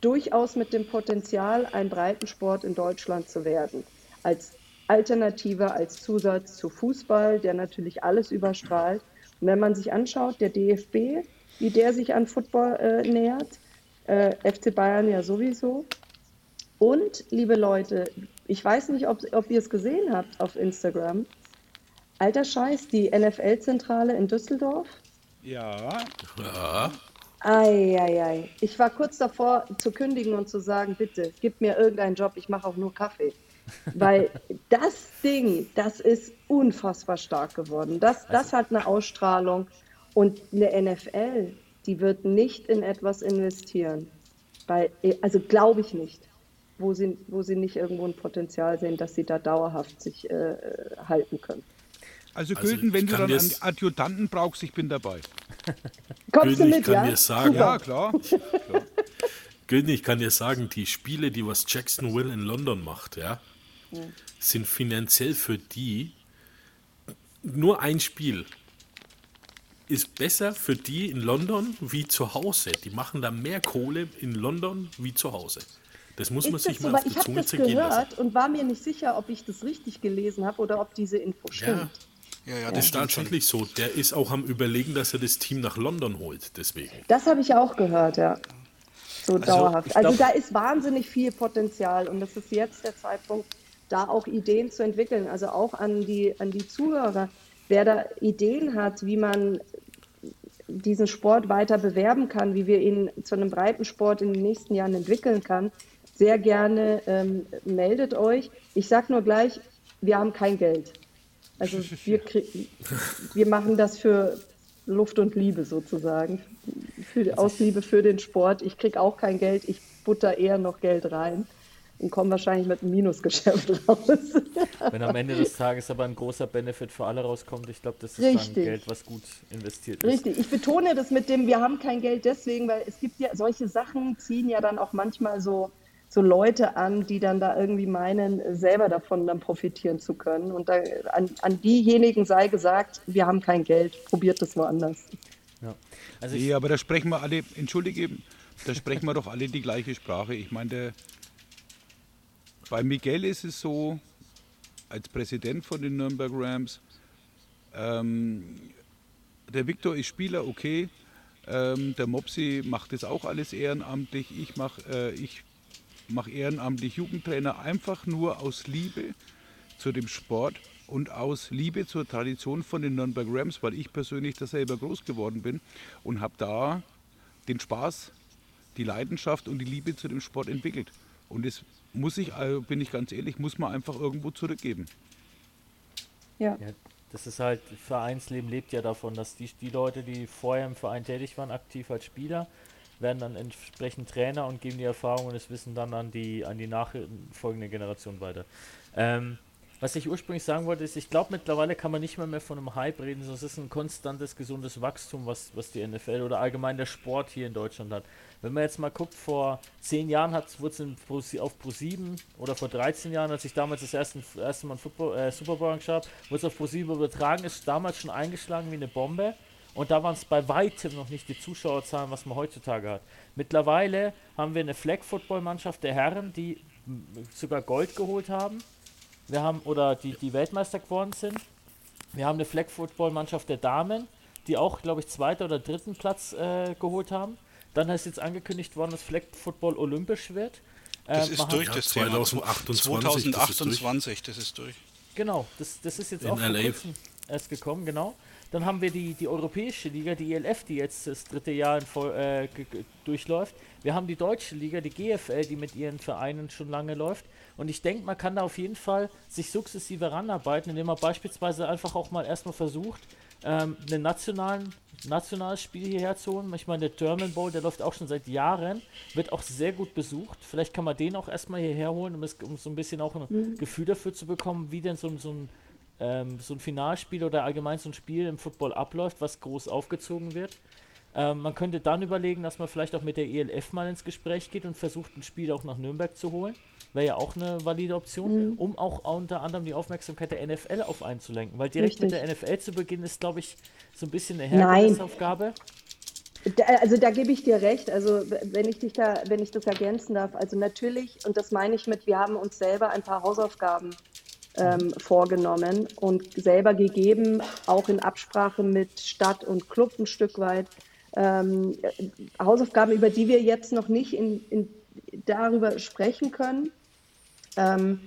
Speaker 6: durchaus mit dem Potenzial, ein Breitensport in Deutschland zu werden. Als Alternative, als Zusatz zu Fußball, der natürlich alles überstrahlt. Und wenn man sich anschaut, der DFB, wie der sich an Football äh, nähert, äh, FC Bayern ja sowieso. Und, liebe Leute, ich weiß nicht, ob, ob ihr es gesehen habt auf Instagram. Alter Scheiß, die NFL-Zentrale in Düsseldorf.
Speaker 7: Ja,
Speaker 5: Ja,
Speaker 6: Eieiei. Ich war kurz davor zu kündigen und zu sagen, bitte, gib mir irgendeinen Job, ich mache auch nur Kaffee. Weil das Ding, das ist unfassbar stark geworden. Das, das hat eine Ausstrahlung. Und eine NFL, die wird nicht in etwas investieren. Weil, also glaube ich nicht, wo sie, wo sie nicht irgendwo ein Potenzial sehen, dass sie da dauerhaft sich äh, halten können.
Speaker 7: Also,
Speaker 5: Also,
Speaker 7: Gülden, wenn
Speaker 5: ich
Speaker 7: du dann einen Adjutanten brauchst, ich bin dabei.
Speaker 6: Kommst du
Speaker 5: Gülden, ich
Speaker 6: mit,
Speaker 5: kann
Speaker 6: ja?
Speaker 5: dir sagen,
Speaker 7: Ja, klar.
Speaker 5: Gülden, ich kann dir sagen, die Spiele, die was Jacksonville in London macht, ja, sind finanziell für die nur ein Spiel ist besser für die in London wie zu Hause. Die machen da mehr Kohle in London wie zu Hause. Das muss man
Speaker 6: Ist
Speaker 5: sich
Speaker 6: das so?
Speaker 5: mal auf die
Speaker 6: ich habe
Speaker 5: Zunge
Speaker 6: das
Speaker 5: zergehen lassen.
Speaker 6: gehört und war mir nicht sicher, ob ich das richtig gelesen habe oder ob diese Info stimmt.
Speaker 4: Ja, ja,
Speaker 5: Das
Speaker 4: das
Speaker 5: ist tatsächlich so. Der ist auch am Überlegen, dass er das Team nach London holt. Deswegen.
Speaker 6: Das habe ich auch gehört, ja. So dauerhaft.
Speaker 3: ich
Speaker 6: Also
Speaker 3: glaub-
Speaker 6: da ist wahnsinnig viel Potenzial und das ist jetzt der Zeitpunkt, da auch Ideen zu entwickeln. Also auch an die, an die Zuhörer. Wer da Ideen hat, wie man diesen Sport weiter bewerben kann, wie wir ihn zu einem breiten Sport in den nächsten Jahren entwickeln kann, sehr gerne ähm, meldet euch. Ich sage nur gleich, wir haben kein Geld. Also wir, wir machen das für Luft und Liebe sozusagen. Für, aus Liebe für den Sport. Ich kriege auch kein Geld, ich butter eher noch Geld rein und komme wahrscheinlich mit einem Minusgeschäft raus.
Speaker 3: wenn am Ende des Tages aber ein großer Benefit für alle rauskommt, ich glaube, das ist
Speaker 6: Richtig.
Speaker 3: dann Geld, was gut investiert ist.
Speaker 6: Richtig, ich betone das mit dem, wir haben kein Geld deswegen, weil es gibt ja solche Sachen, ziehen ja dann auch manchmal so, so Leute an, die dann da irgendwie meinen, selber davon dann profitieren zu können. Und da, an, an diejenigen sei gesagt, wir haben kein Geld, probiert das woanders.
Speaker 3: Ja. Also
Speaker 7: Nee, aber da sprechen wir alle, entschuldige, da sprechen wir doch alle die gleiche Sprache. Ich meine, der- bei Miguel ist es so, als Präsident von den Nürnberg Rams. Ähm, der Viktor ist Spieler, okay. Ähm, der Mopsi macht das auch alles ehrenamtlich. Ich mache äh, ich mach ehrenamtlich Jugendtrainer einfach nur aus Liebe zu dem Sport und aus Liebe zur Tradition von den Nürnberg Rams, weil ich persönlich da selber groß geworden bin und habe da den Spaß, die Leidenschaft und die Liebe zu dem Sport entwickelt. Und das muss ich, äh, bin ich ganz ehrlich, muss man einfach irgendwo zurückgeben.
Speaker 6: Ja.
Speaker 3: Ja, das ist halt, Vereinsleben lebt ja davon, dass die, die Leute, die vorher im Verein tätig waren, aktiv als Spieler, werden dann entsprechend Trainer und geben die Erfahrung und das Wissen dann an die, an die nachfolgende Generation weiter. Ähm, was ich ursprünglich sagen wollte, ist, ich glaube mittlerweile kann man nicht mehr, mehr von einem Hype reden, sondern es ist ein konstantes, gesundes Wachstum, was, was die NFL oder allgemein der Sport hier in Deutschland hat. Wenn man jetzt mal guckt, vor zehn Jahren wurde es auf Pro7 oder vor 13 Jahren, als ich damals das erste, erste Mal Football, äh, Super Bowl angeschaut habe, wurde es auf Pro7 übertragen, ist damals schon eingeschlagen wie eine Bombe. Und da waren es bei weitem noch nicht die Zuschauerzahlen, was man heutzutage hat. Mittlerweile haben wir eine Flag-Football-Mannschaft der Herren, die sogar Gold geholt haben. Wir haben, oder die, die Weltmeister geworden sind. Wir haben eine Flag-Football-Mannschaft der Damen, die auch, glaube ich, zweiter oder dritten Platz äh, geholt haben. Dann ist jetzt angekündigt worden, dass Flag Football olympisch wird.
Speaker 4: Das
Speaker 3: Ähm,
Speaker 4: ist
Speaker 3: man hat-
Speaker 4: durch, das Thema.
Speaker 5: 2028, das ist durch.
Speaker 4: 2028, das ist durch.
Speaker 3: Genau, das, das ist jetzt
Speaker 5: In
Speaker 3: auch
Speaker 5: LA.
Speaker 3: erst gekommen, genau. Dann haben wir die, die europäische Liga, die ELF, die jetzt das dritte Jahr in Voll, äh, durchläuft. Wir haben die deutsche Liga, die GFL, die mit ihren Vereinen schon lange läuft. Und ich denke, man kann da auf jeden Fall sich sukzessive ranarbeiten, indem man beispielsweise einfach auch mal erstmal versucht, ähm, nationalen, nationales Spiel hierher zu holen. Ich meine, der German Bowl, der läuft auch schon seit Jahren, wird auch sehr gut besucht. Vielleicht kann man den auch erstmal hierher holen, um, es, um so ein bisschen auch ein Gefühl dafür zu bekommen, wie denn so, ein- so ein ähm, so ein Finalspiel oder allgemein so ein Spiel im Football abläuft, was groß aufgezogen wird. Ähm, man könnte dann überlegen, dass man vielleicht auch mit der ELF mal ins Gespräch geht und versucht, ein Spiel auch nach Nürnberg zu holen. Wäre ja auch eine valide Option, um auch unter anderem die Aufmerksamkeit der NFL auf einzulenken. Weil direkt mit
Speaker 6: Richtig.
Speaker 3: der NFL zu beginnen, ist, glaube ich, so ein bisschen eine
Speaker 6: Nein.
Speaker 3: Herkulesaufgabe.
Speaker 6: Da, also da gebe ich dir recht. Also wenn ich dich da, wenn ich das ergänzen darf, also natürlich, und das meine ich mit, wir haben uns selber ein paar Hausaufgaben ähm, vorgenommen und selber gegeben, auch in Absprache mit Stadt und Club ein Stück weit. Ähm, äh, Hausaufgaben, über die wir jetzt noch nicht in, in, darüber sprechen können. Ähm,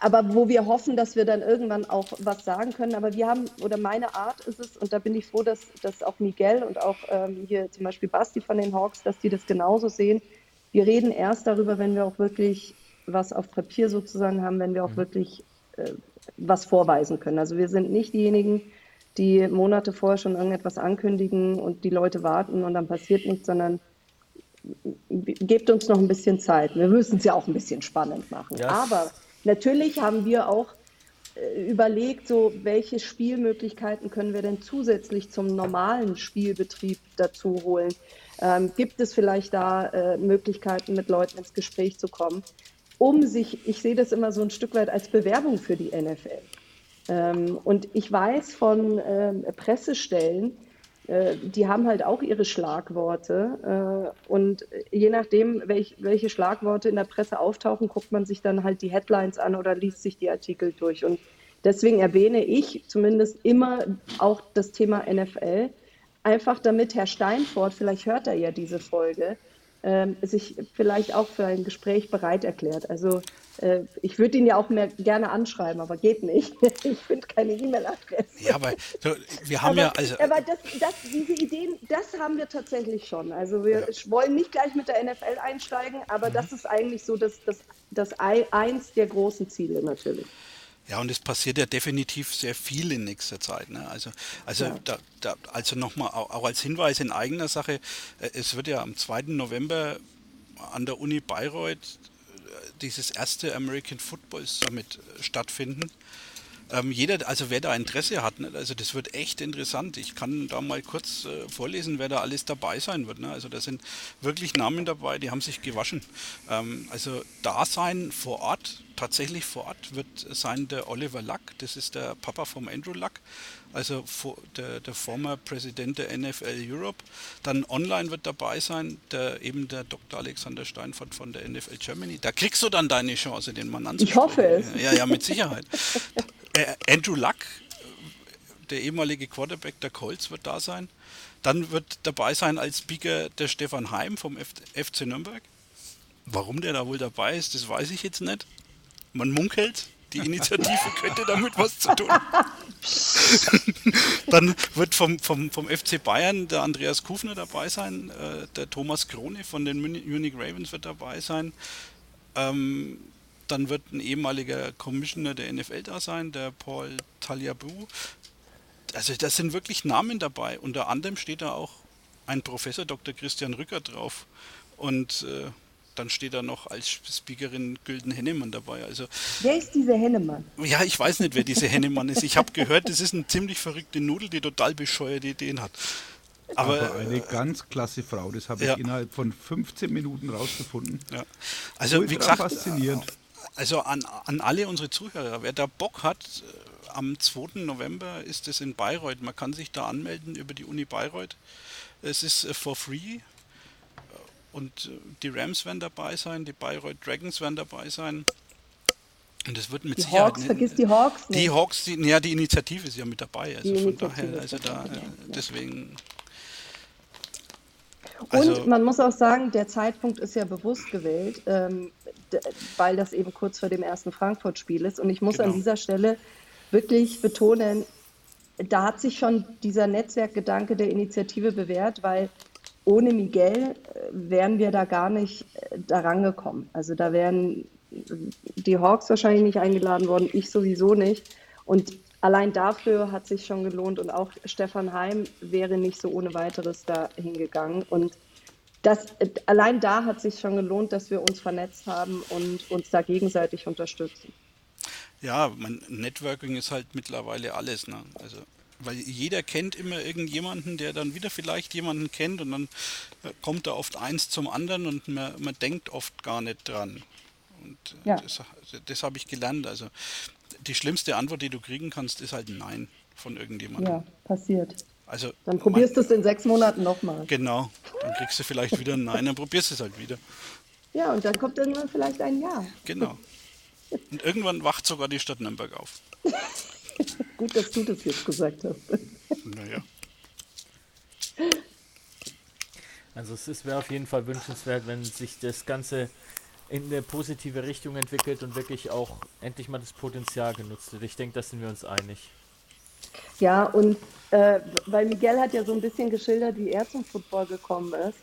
Speaker 6: aber wo wir hoffen, dass wir dann irgendwann auch was sagen können. Aber wir haben, oder meine Art ist es, und da bin ich froh, dass, dass auch Miguel und auch ähm, hier zum Beispiel Basti von den Hawks, dass die das genauso sehen. Wir reden erst darüber, wenn wir auch wirklich was auf Papier sozusagen haben, wenn wir auch wirklich äh, was vorweisen können. Also wir sind nicht diejenigen, die Monate vorher schon irgendetwas ankündigen und die Leute warten und dann passiert nichts, sondern gebt uns noch ein bisschen Zeit. Wir müssen es ja auch ein bisschen spannend machen.
Speaker 3: Ja.
Speaker 6: Aber natürlich haben wir auch äh, überlegt, so welche Spielmöglichkeiten können wir denn zusätzlich zum normalen Spielbetrieb dazu holen? Ähm, gibt es vielleicht da äh, Möglichkeiten, mit Leuten ins Gespräch zu kommen, um sich, ich sehe das immer so ein Stück weit als Bewerbung für die NFL. Ähm, und ich weiß von ähm, Pressestellen, äh, die haben halt auch ihre Schlagworte. Äh, und je nachdem, welch, welche Schlagworte in der Presse auftauchen, guckt man sich dann halt die Headlines an oder liest sich die Artikel durch. Und deswegen erwähne ich zumindest immer auch das Thema NFL, einfach damit Herr Steinfort, vielleicht hört er ja diese Folge, ähm, sich vielleicht auch für ein Gespräch bereit erklärt. Also äh, ich würde ihn ja auch mehr gerne anschreiben, aber geht nicht. Ich finde keine E-Mail-Adresse.
Speaker 4: Ja, aber so, wir haben
Speaker 6: aber,
Speaker 4: ja, also,
Speaker 6: aber das, das, diese Ideen, das haben wir tatsächlich schon. Also wir wollen nicht gleich mit der NFL einsteigen, aber
Speaker 4: Mhm.
Speaker 6: das ist eigentlich so das, das, das ei- eins der großen Ziele natürlich.
Speaker 4: Ja, und es passiert ja definitiv sehr viel in nächster Zeit. Ne? Also, also,
Speaker 6: Ja.
Speaker 4: da, da, also nochmal, auch, auch als Hinweis in eigener Sache, äh, es wird ja am 2. November an der Uni Bayreuth äh, dieses erste American Football Summit äh, stattfinden. Ähm, jeder, also wer da Interesse hat, ne, also das wird echt interessant. Ich kann da mal kurz äh, vorlesen, wer da alles dabei sein wird. Ne? Also da sind wirklich Namen dabei, die haben sich gewaschen. Ähm, also da sein vor Ort, tatsächlich vor Ort, wird sein der Oliver Luck, das ist der Papa vom Andrew Luck. also der, der former Präsident der NFL Europe. Dann online wird dabei sein, der, eben der Dr. Alexander Steinfurt von der NFL Germany. Da kriegst du dann deine Chance, den Mann anzusprechen.
Speaker 6: Ich hoffe es.
Speaker 4: Ja, ja, mit Sicherheit. äh, Andrew Luck, der ehemalige Quarterback der Colts, wird da sein. Dann wird dabei sein als Speaker der Stefan Heim vom F FC Nürnberg. Warum der da wohl dabei ist, das weiß ich jetzt nicht. Man munkelt, die Initiative könnte damit was zu tun. Dann wird vom, vom, vom FC Bayern der Andreas Kufner dabei sein, äh, der Thomas Krone von den Munich Ravens wird dabei sein. Ähm, dann wird ein ehemaliger Commissioner der NFL da sein, der Paul Taliabu. Also da sind wirklich Namen dabei. Unter anderem steht da auch ein Professor Dr. Christian Rücker drauf. Und äh, dann steht da noch als Speakerin Gülden Hennemann dabei. Also,
Speaker 6: wer ist diese Hennemann?
Speaker 4: Ja, ich weiß nicht, wer diese Hennemann ist. Ich habe gehört, das ist eine ziemlich verrückte Nudel, die total bescheuerte Ideen hat.
Speaker 7: Aber, Aber eine ganz klasse Frau, das habe ich innerhalb von 15 Minuten rausgefunden.
Speaker 4: Ja. Also Ultra wie gesagt, faszinierend. Also an, an alle unsere Zuhörer, wer da Bock hat, äh, am 2. November ist es in Bayreuth. Man kann sich da anmelden über die Uni Bayreuth. Es ist äh, for free. Und äh, die Rams werden dabei sein, die Bayreuth Dragons werden dabei sein. Und es wird mit
Speaker 6: die
Speaker 4: Sicherheit.
Speaker 6: Hawks, vergiss die Hawks.
Speaker 4: Nicht. Die Hawks, die, ja, die Initiative ist ja mit dabei. Also von daher, also da, ja. deswegen.
Speaker 6: Also und man muss auch sagen, der Zeitpunkt ist ja bewusst gewählt, ähm, weil das eben kurz vor dem ersten Frankfurt-Spiel ist. Und ich muss genau. an dieser Stelle wirklich betonen, da hat sich schon dieser Netzwerkgedanke der Initiative bewährt, weil ohne Miguel äh, wären wir da gar nicht äh, daran gekommen. Also da wären die Hawks wahrscheinlich nicht eingeladen worden, ich sowieso nicht. Und allein dafür hat sich schon gelohnt und auch Stefan Heim wäre nicht so ohne weiteres da hingegangen. Und das, allein da hat sich schon gelohnt, dass wir uns vernetzt haben und uns da gegenseitig unterstützen.
Speaker 4: Ja, mein Networking ist halt mittlerweile alles. Ne? Also weil jeder kennt immer irgendjemanden, der dann wieder vielleicht jemanden kennt und dann äh, kommt da oft eins zum anderen und man, man denkt oft gar nicht dran. Und äh, ja. das, das habe ich gelernt. Also die schlimmste Antwort, die du kriegen kannst, ist halt Nein von irgendjemandem.
Speaker 6: Ja, passiert.
Speaker 4: Also,
Speaker 6: dann probierst du es in sechs Monaten nochmal.
Speaker 4: Genau, dann kriegst du vielleicht wieder ein Nein, dann probierst du es halt wieder.
Speaker 6: Ja, und dann kommt irgendwann vielleicht ein Ja.
Speaker 4: Genau. Und irgendwann wacht sogar die Stadt Nürnberg auf.
Speaker 6: Gut, dass du das jetzt gesagt hast.
Speaker 4: Naja.
Speaker 3: Also es wäre auf jeden Fall wünschenswert, wenn sich das Ganze in eine positive Richtung entwickelt und wirklich auch endlich mal das Potenzial genutzt wird. Ich denke, da sind wir uns einig.
Speaker 6: Ja, und äh, weil Miguel hat ja so ein bisschen geschildert, wie er zum Football gekommen ist.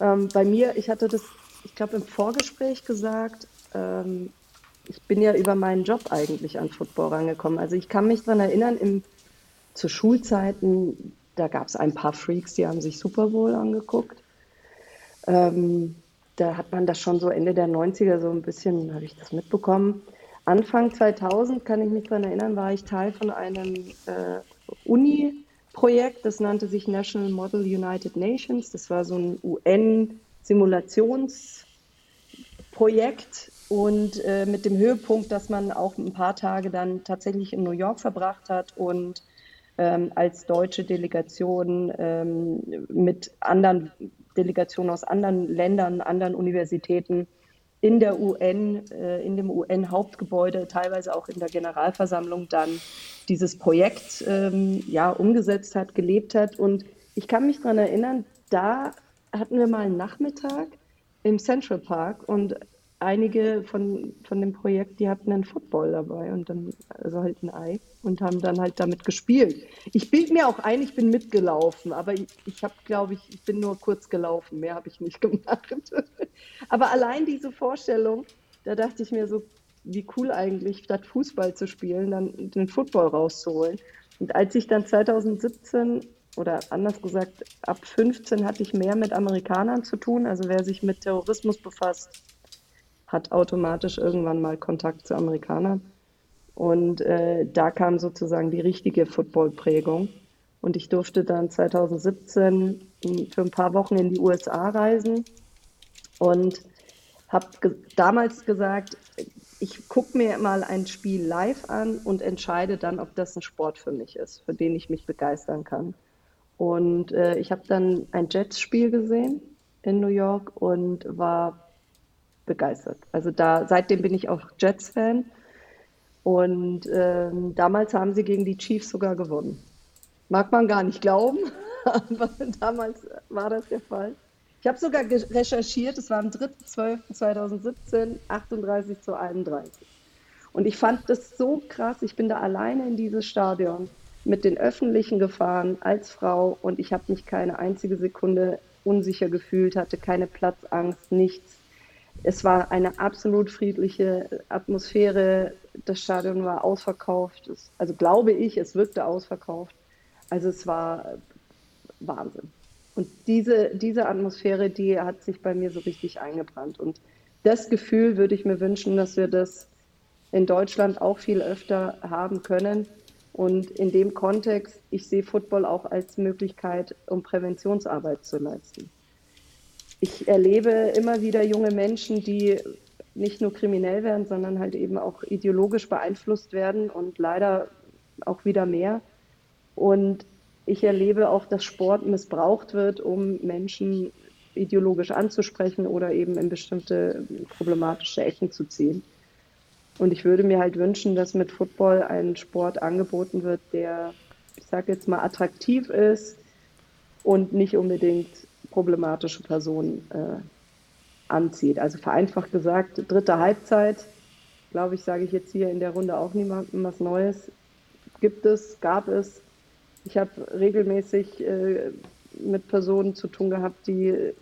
Speaker 6: Ähm, bei mir, ich hatte das, ich glaube, im Vorgespräch gesagt, ähm, ich bin ja über meinen Job eigentlich an Football rangekommen. Also ich kann mich daran erinnern, im, zu Schulzeiten, da gab es ein paar Freaks, die haben sich Super Bowl angeguckt. Ähm, da hat man das schon so Ende der 90er so ein bisschen, habe ich das mitbekommen. Anfang 2000, kann ich mich daran erinnern, war ich Teil von einem äh, Uni-Projekt, das nannte sich National Model United Nations. Das war so ein UN-Simulationsprojekt und äh, mit dem Höhepunkt, dass man auch ein paar Tage dann tatsächlich in New York verbracht hat und ähm, als deutsche Delegation ähm, mit anderen Delegationen aus anderen Ländern, anderen Universitäten in der UN, äh, in dem UN-Hauptgebäude, teilweise auch in der Generalversammlung dann dieses Projekt ähm, ja, umgesetzt hat, gelebt hat. Und ich kann mich daran erinnern, da hatten wir mal einen Nachmittag im Central Park und einige von, von dem Projekt, die hatten einen Football dabei und dann, also halt ein Ei und haben dann halt damit gespielt. Ich bilde mir auch ein, ich bin mitgelaufen, aber ich, ich habe, glaube ich, ich bin nur kurz gelaufen, mehr habe ich nicht gemacht. aber allein diese Vorstellung, da dachte ich mir so, wie cool eigentlich, statt Fußball zu spielen, dann den Football rauszuholen. Und als ich dann 2017 oder anders gesagt, ab 15 hatte ich mehr mit Amerikanern zu tun. Also wer sich mit Terrorismus befasst, hat automatisch irgendwann mal Kontakt zu Amerikanern. Und äh, da kam sozusagen die richtige Football-Prägung. Und ich durfte dann 2017 für ein paar Wochen in die USA reisen und habe ge damals gesagt, ich gucke mir mal ein Spiel live an und entscheide dann, ob das ein Sport für mich ist, für den ich mich begeistern kann. Und äh, ich habe dann ein Jets-Spiel gesehen in New York und war begeistert. Also da seitdem bin ich auch Jets-Fan. Und ähm, damals haben sie gegen die Chiefs sogar gewonnen. Mag man gar nicht glauben, aber damals war das der Fall. Ich habe sogar recherchiert, es war am 3.12.2017, 38 zu 31. Und ich fand das so krass, ich bin da alleine in dieses Stadion mit den Öffentlichen gefahren als Frau und ich habe mich keine einzige Sekunde unsicher gefühlt, hatte keine Platzangst, nichts. Es war eine absolut friedliche Atmosphäre. Das Stadion war ausverkauft. Also glaube ich, es wirkte ausverkauft. Also es war Wahnsinn. Und diese, diese Atmosphäre, die hat sich bei mir so richtig eingebrannt. Und das Gefühl würde ich mir wünschen, dass wir das in Deutschland auch viel öfter haben können. Und in dem Kontext, ich sehe Football auch als Möglichkeit, um Präventionsarbeit zu leisten. Ich erlebe immer wieder junge Menschen, die nicht nur kriminell werden, sondern halt eben auch ideologisch beeinflusst werden und leider auch wieder mehr. Und ich erlebe auch, dass Sport missbraucht wird, um Menschen ideologisch anzusprechen oder eben in bestimmte problematische Ecken zu ziehen. Und ich würde mir halt wünschen, dass mit Football ein Sport angeboten wird, der, ich sage jetzt mal, attraktiv ist und nicht unbedingt problematische Personen äh, anzieht. Also vereinfacht gesagt, dritte Halbzeit, glaube ich, sage ich jetzt hier in der Runde auch niemandem was Neues. Gibt es, gab es, ich habe regelmäßig äh, mit Personen zu tun gehabt, die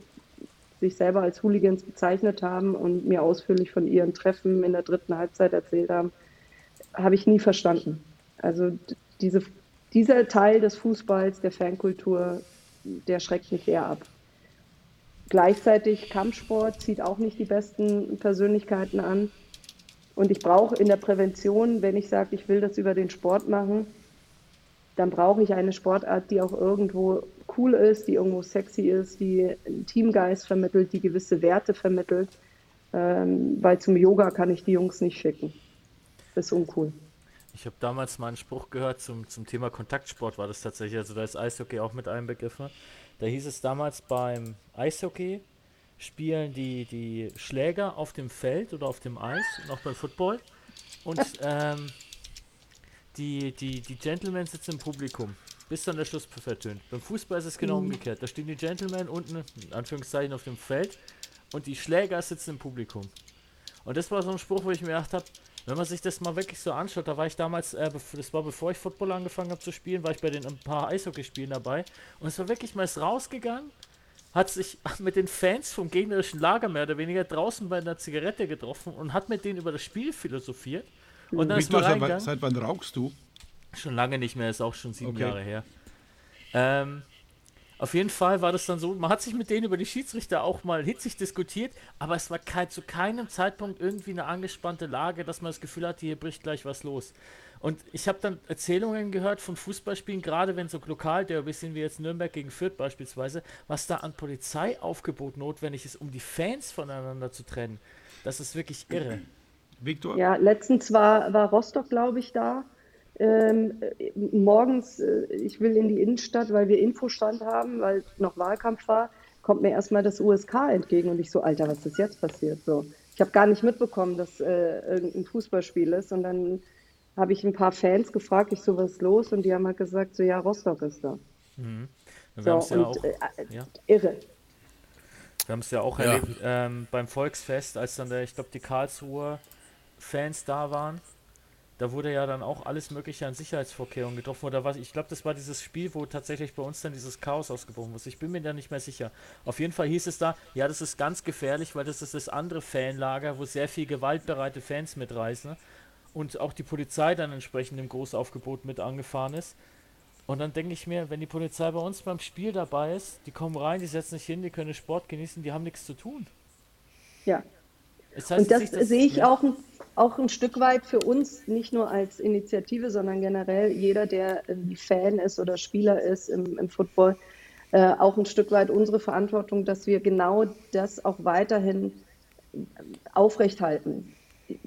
Speaker 6: sich selber als Hooligans bezeichnet haben und mir ausführlich von ihren Treffen in der dritten Halbzeit erzählt haben, habe ich nie verstanden. Also diese, dieser Teil des Fußballs, der Fankultur, der schreckt mich eher ab. Gleichzeitig Kampfsport zieht auch nicht die besten Persönlichkeiten an. Und ich brauche in der Prävention, wenn ich sage, ich will das über den Sport machen, dann brauche ich eine Sportart, die auch irgendwo cool ist, die irgendwo sexy ist, die einen Teamgeist vermittelt, die gewisse Werte vermittelt. Ähm, weil zum Yoga kann ich die Jungs nicht schicken. Das ist uncool.
Speaker 3: Ich habe damals mal einen Spruch gehört zum, zum Thema Kontaktsport, war das tatsächlich. Also da ist Eishockey auch mit einbegriffen. Da hieß es damals beim Eishockey spielen die, die Schläger auf dem Feld oder auf dem Eis und auch beim Football. Und ähm, die, die, die Gentlemen sitzen im Publikum, bis dann der Schlusspfiff ertönt. Beim Fußball ist es genau mhm. umgekehrt. Da stehen die Gentlemen unten, in Anführungszeichen, auf dem Feld und die Schläger sitzen im Publikum. Und das war so ein Spruch, wo ich mir gedacht habe, wenn man sich das mal wirklich so anschaut, da war ich damals, äh, das war bevor ich Football angefangen habe zu spielen, war ich bei den ein paar Eishockeyspielen dabei und es war wirklich mal ist rausgegangen, hat sich mit den Fans vom gegnerischen Lager mehr oder weniger draußen bei einer Zigarette getroffen und hat mit denen über das Spiel philosophiert und dann
Speaker 7: Victor, ist seit, seit wann rauchst du?
Speaker 3: Schon lange nicht mehr, ist auch schon sieben okay. Jahre her. Ähm, auf jeden Fall war das dann so, man hat sich mit denen über die Schiedsrichter auch mal hitzig diskutiert, aber es war kein, zu keinem Zeitpunkt irgendwie eine angespannte Lage, dass man das Gefühl hatte, hier bricht gleich was los. Und ich habe dann Erzählungen gehört von Fußballspielen, gerade wenn so lokal der bisschen wie jetzt Nürnberg gegen Fürth beispielsweise, was da an Polizeiaufgebot notwendig ist, um die Fans voneinander zu trennen. Das ist wirklich irre.
Speaker 6: Viktor? Ja, letztens war, war Rostock, glaube ich, da. Ähm, morgens, äh, ich will in die Innenstadt, weil wir Infostand haben, weil noch Wahlkampf war, kommt mir erstmal das USK entgegen und ich so, Alter, was ist jetzt passiert? So, ich habe gar nicht mitbekommen, dass äh, irgendein Fußballspiel ist und dann habe ich ein paar Fans gefragt, ich so, was ist los? Und die haben halt gesagt, so, ja, Rostock ist da. Mhm.
Speaker 3: So, und ja auch, äh, ja. irre. Wir haben es ja auch ja. erlebt ähm, beim Volksfest, als dann der, ich glaube, die Karlsruher Fans da waren. Da wurde ja dann auch alles Mögliche an Sicherheitsvorkehrungen getroffen. Oder was? Ich glaube, das war dieses Spiel, wo tatsächlich bei uns dann dieses Chaos ausgebrochen ist. Ich bin mir da nicht mehr sicher. Auf jeden Fall hieß es da, ja, das ist ganz gefährlich, weil das ist das andere Fanlager, wo sehr viel gewaltbereite Fans mitreisen. Und auch die Polizei dann entsprechend im Großaufgebot mit angefahren ist. Und dann denke ich mir, wenn die Polizei bei uns beim Spiel dabei ist, die kommen rein, die setzen sich hin, die können Sport genießen, die haben nichts zu tun.
Speaker 6: Ja. Das heißt, und das, das sehe ich auch ein auch ein Stück weit für uns, nicht nur als Initiative, sondern generell jeder, der Fan ist oder Spieler ist im, im Football, äh, auch ein Stück weit unsere Verantwortung, dass wir genau das auch weiterhin aufrechthalten.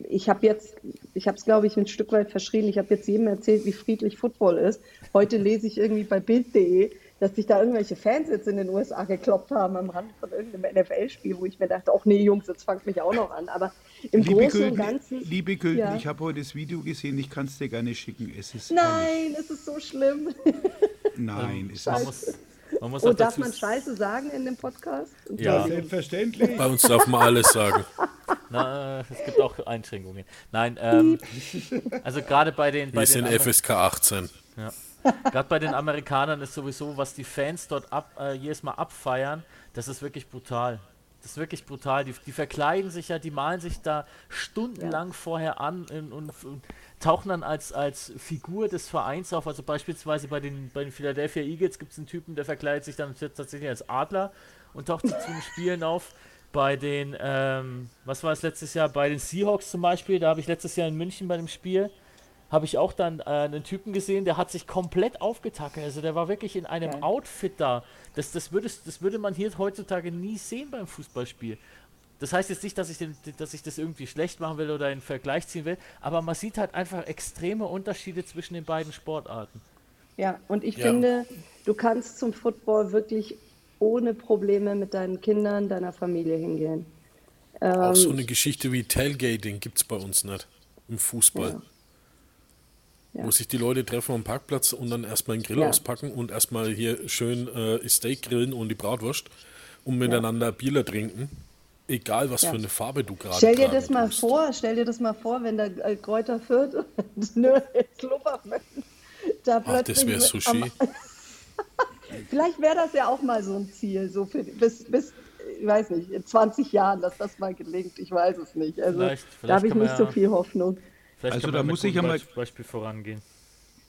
Speaker 6: ich habe jetzt, ich habe es glaube ich ein Stück weit verschrien, ich habe jetzt jedem erzählt, wie friedlich Football ist. Heute lese ich irgendwie bei Bild.de, dass sich da irgendwelche Fans jetzt in den USA gekloppt haben am Rand von irgendeinem NFL-Spiel, wo ich mir dachte, ach nee, Jungs, jetzt fangt mich auch noch an. Aber im
Speaker 7: Liebe
Speaker 6: Großen und
Speaker 7: Gülden,
Speaker 6: Ganzen.
Speaker 7: liebe Gülden
Speaker 6: Ja.
Speaker 7: ich habe heute das Video gesehen, ich kann es dir gerne schicken. Es ist
Speaker 6: Nein, es ist so schlimm.
Speaker 7: Nein, es ist
Speaker 3: muss, man muss
Speaker 6: Und
Speaker 3: auch
Speaker 6: Oh, darf man Scheiße sagen in dem Podcast?
Speaker 3: Ja.
Speaker 7: selbstverständlich.
Speaker 5: Bei uns darf man alles sagen.
Speaker 3: Na, es gibt auch Einschränkungen. Nein, ähm, also gerade bei den, bei
Speaker 5: Wir
Speaker 3: den
Speaker 5: sind
Speaker 3: Amer-
Speaker 5: FSK 18.
Speaker 3: Gerade bei den Amerikanern ist sowieso, was die Fans dort ab, äh, jedes Mal abfeiern, das ist wirklich brutal. Das ist wirklich brutal. Die, die verkleiden sich ja, die malen sich da stundenlang vorher an und, und, und tauchen dann als, als Figur des Vereins auf. Also beispielsweise bei den, bei den Philadelphia Eagles gibt es einen Typen, der verkleidet sich dann tatsächlich als Adler und taucht zu den Spielen auf. Bei den, ähm, was war es letztes Jahr? Bei den Seahawks zum Beispiel, da habe ich letztes Jahr in München bei dem Spiel, habe ich auch dann äh, einen Typen gesehen, der hat sich komplett aufgetackert. Also der war wirklich in einem
Speaker 6: Geil.
Speaker 3: Outfit da. Das, das, würde, das würde man hier heutzutage nie sehen beim Fußballspiel. Das heißt jetzt nicht, dass ich, den, dass ich das irgendwie schlecht machen will oder in Vergleich ziehen will, aber man sieht halt einfach extreme Unterschiede zwischen den beiden Sportarten.
Speaker 6: Ja, und ich
Speaker 5: Ja.
Speaker 6: finde, du kannst zum Football wirklich ohne Probleme mit deinen Kindern, deiner Familie hingehen.
Speaker 5: Auch
Speaker 6: Ähm,
Speaker 5: so eine Geschichte wie Tailgating gibt es bei uns nicht im Fußball.
Speaker 6: Ja. Ja.
Speaker 5: Wo sich die Leute treffen am Parkplatz und dann erstmal einen Grill
Speaker 6: Ja.
Speaker 5: auspacken und erstmal hier schön äh, Steak grillen und die Bratwurst und miteinander Bierler trinken. Egal was
Speaker 6: Ja.
Speaker 5: für eine Farbe du gerade
Speaker 6: Stell dir das mal
Speaker 5: tust.
Speaker 6: vor, stell dir das mal vor, wenn der äh, Kräuter Fürth und nur Sluppermann da
Speaker 5: Ach, das
Speaker 6: plötzlich
Speaker 5: wäre so schön.
Speaker 6: Vielleicht wäre das ja auch mal so ein Ziel, so für bis, bis, ich weiß nicht, in 20 Jahren, dass das mal gelingt. Ich weiß es nicht. Also
Speaker 3: Vielleicht-
Speaker 6: da
Speaker 3: vielleicht
Speaker 6: habe ich nicht so
Speaker 3: ja-
Speaker 6: viel Hoffnung.
Speaker 3: Vielleicht
Speaker 7: Also
Speaker 3: kann
Speaker 7: da muss ich
Speaker 3: gutem
Speaker 7: ja mal-
Speaker 3: Beisp- Beispiel vorangehen.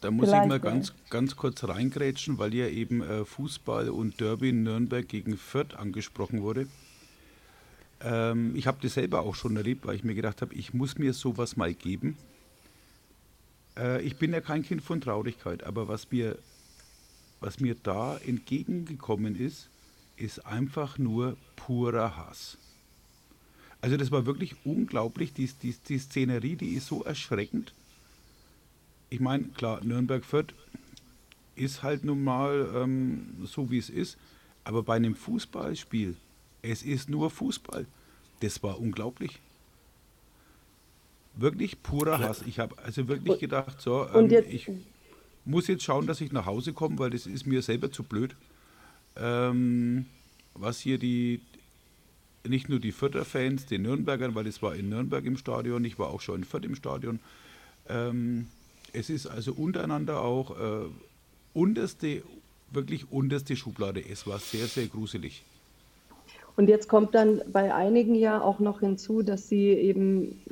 Speaker 7: Da muss
Speaker 6: Vielleicht,
Speaker 7: ich mal ganz, ganz kurz reingrätschen, weil ja eben äh, Fußball und Derby in Nürnberg gegen Fürth angesprochen wurde. Ähm, ich habe das selber auch schon erlebt, weil ich mir gedacht habe, ich muss mir sowas mal geben. Äh, ich bin ja kein Kind von Traurigkeit, aber was mir, was mir da entgegengekommen ist, ist einfach nur purer Hass. Also das war wirklich unglaublich, die, die, die Szenerie, die ist so erschreckend ich meine, klar, Nürnberg-Fürth ist halt nun mal ähm, so, wie es ist. Aber bei einem Fußballspiel, es ist nur Fußball. Das war unglaublich. Wirklich purer Hass. Ich habe also wirklich gedacht, so, ähm, ich muss jetzt schauen, dass ich nach Hause komme, weil das ist mir selber zu blöd. Ähm, was hier die, nicht nur die Fürther Fans, den Nürnbergern, weil es war in Nürnberg im Stadion, ich war auch schon in Fürth im Stadion. Ähm, es ist also untereinander auch äh, unterste, wirklich unterste Schublade. Es war sehr, sehr gruselig.
Speaker 6: Und jetzt kommt dann bei einigen ja auch noch hinzu, dass sie eben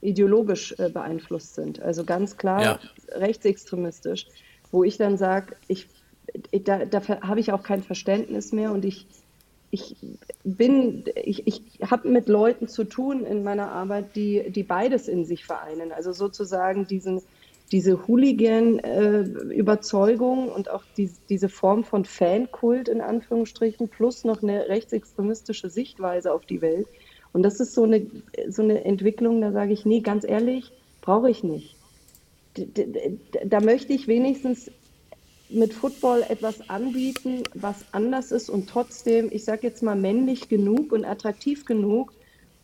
Speaker 6: ideologisch äh, beeinflusst sind. Also ganz klar
Speaker 5: Ja.
Speaker 6: rechtsextremistisch, wo ich dann sage, ich, da, dafür habe ich auch kein Verständnis mehr und ich, ich bin, ich, ich habe mit Leuten zu tun in meiner Arbeit, die, die beides in sich vereinen. Also sozusagen diesen, diese Hooligan-Überzeugung und auch die, diese Form von Fankult in Anführungsstrichen plus noch eine rechtsextremistische Sichtweise auf die Welt. Und das ist so eine, so eine Entwicklung, da sage ich, nee, ganz ehrlich, brauche ich nicht. Da möchte ich wenigstens mit Football etwas anbieten, was anders ist und trotzdem, ich sage jetzt mal, männlich genug und attraktiv genug,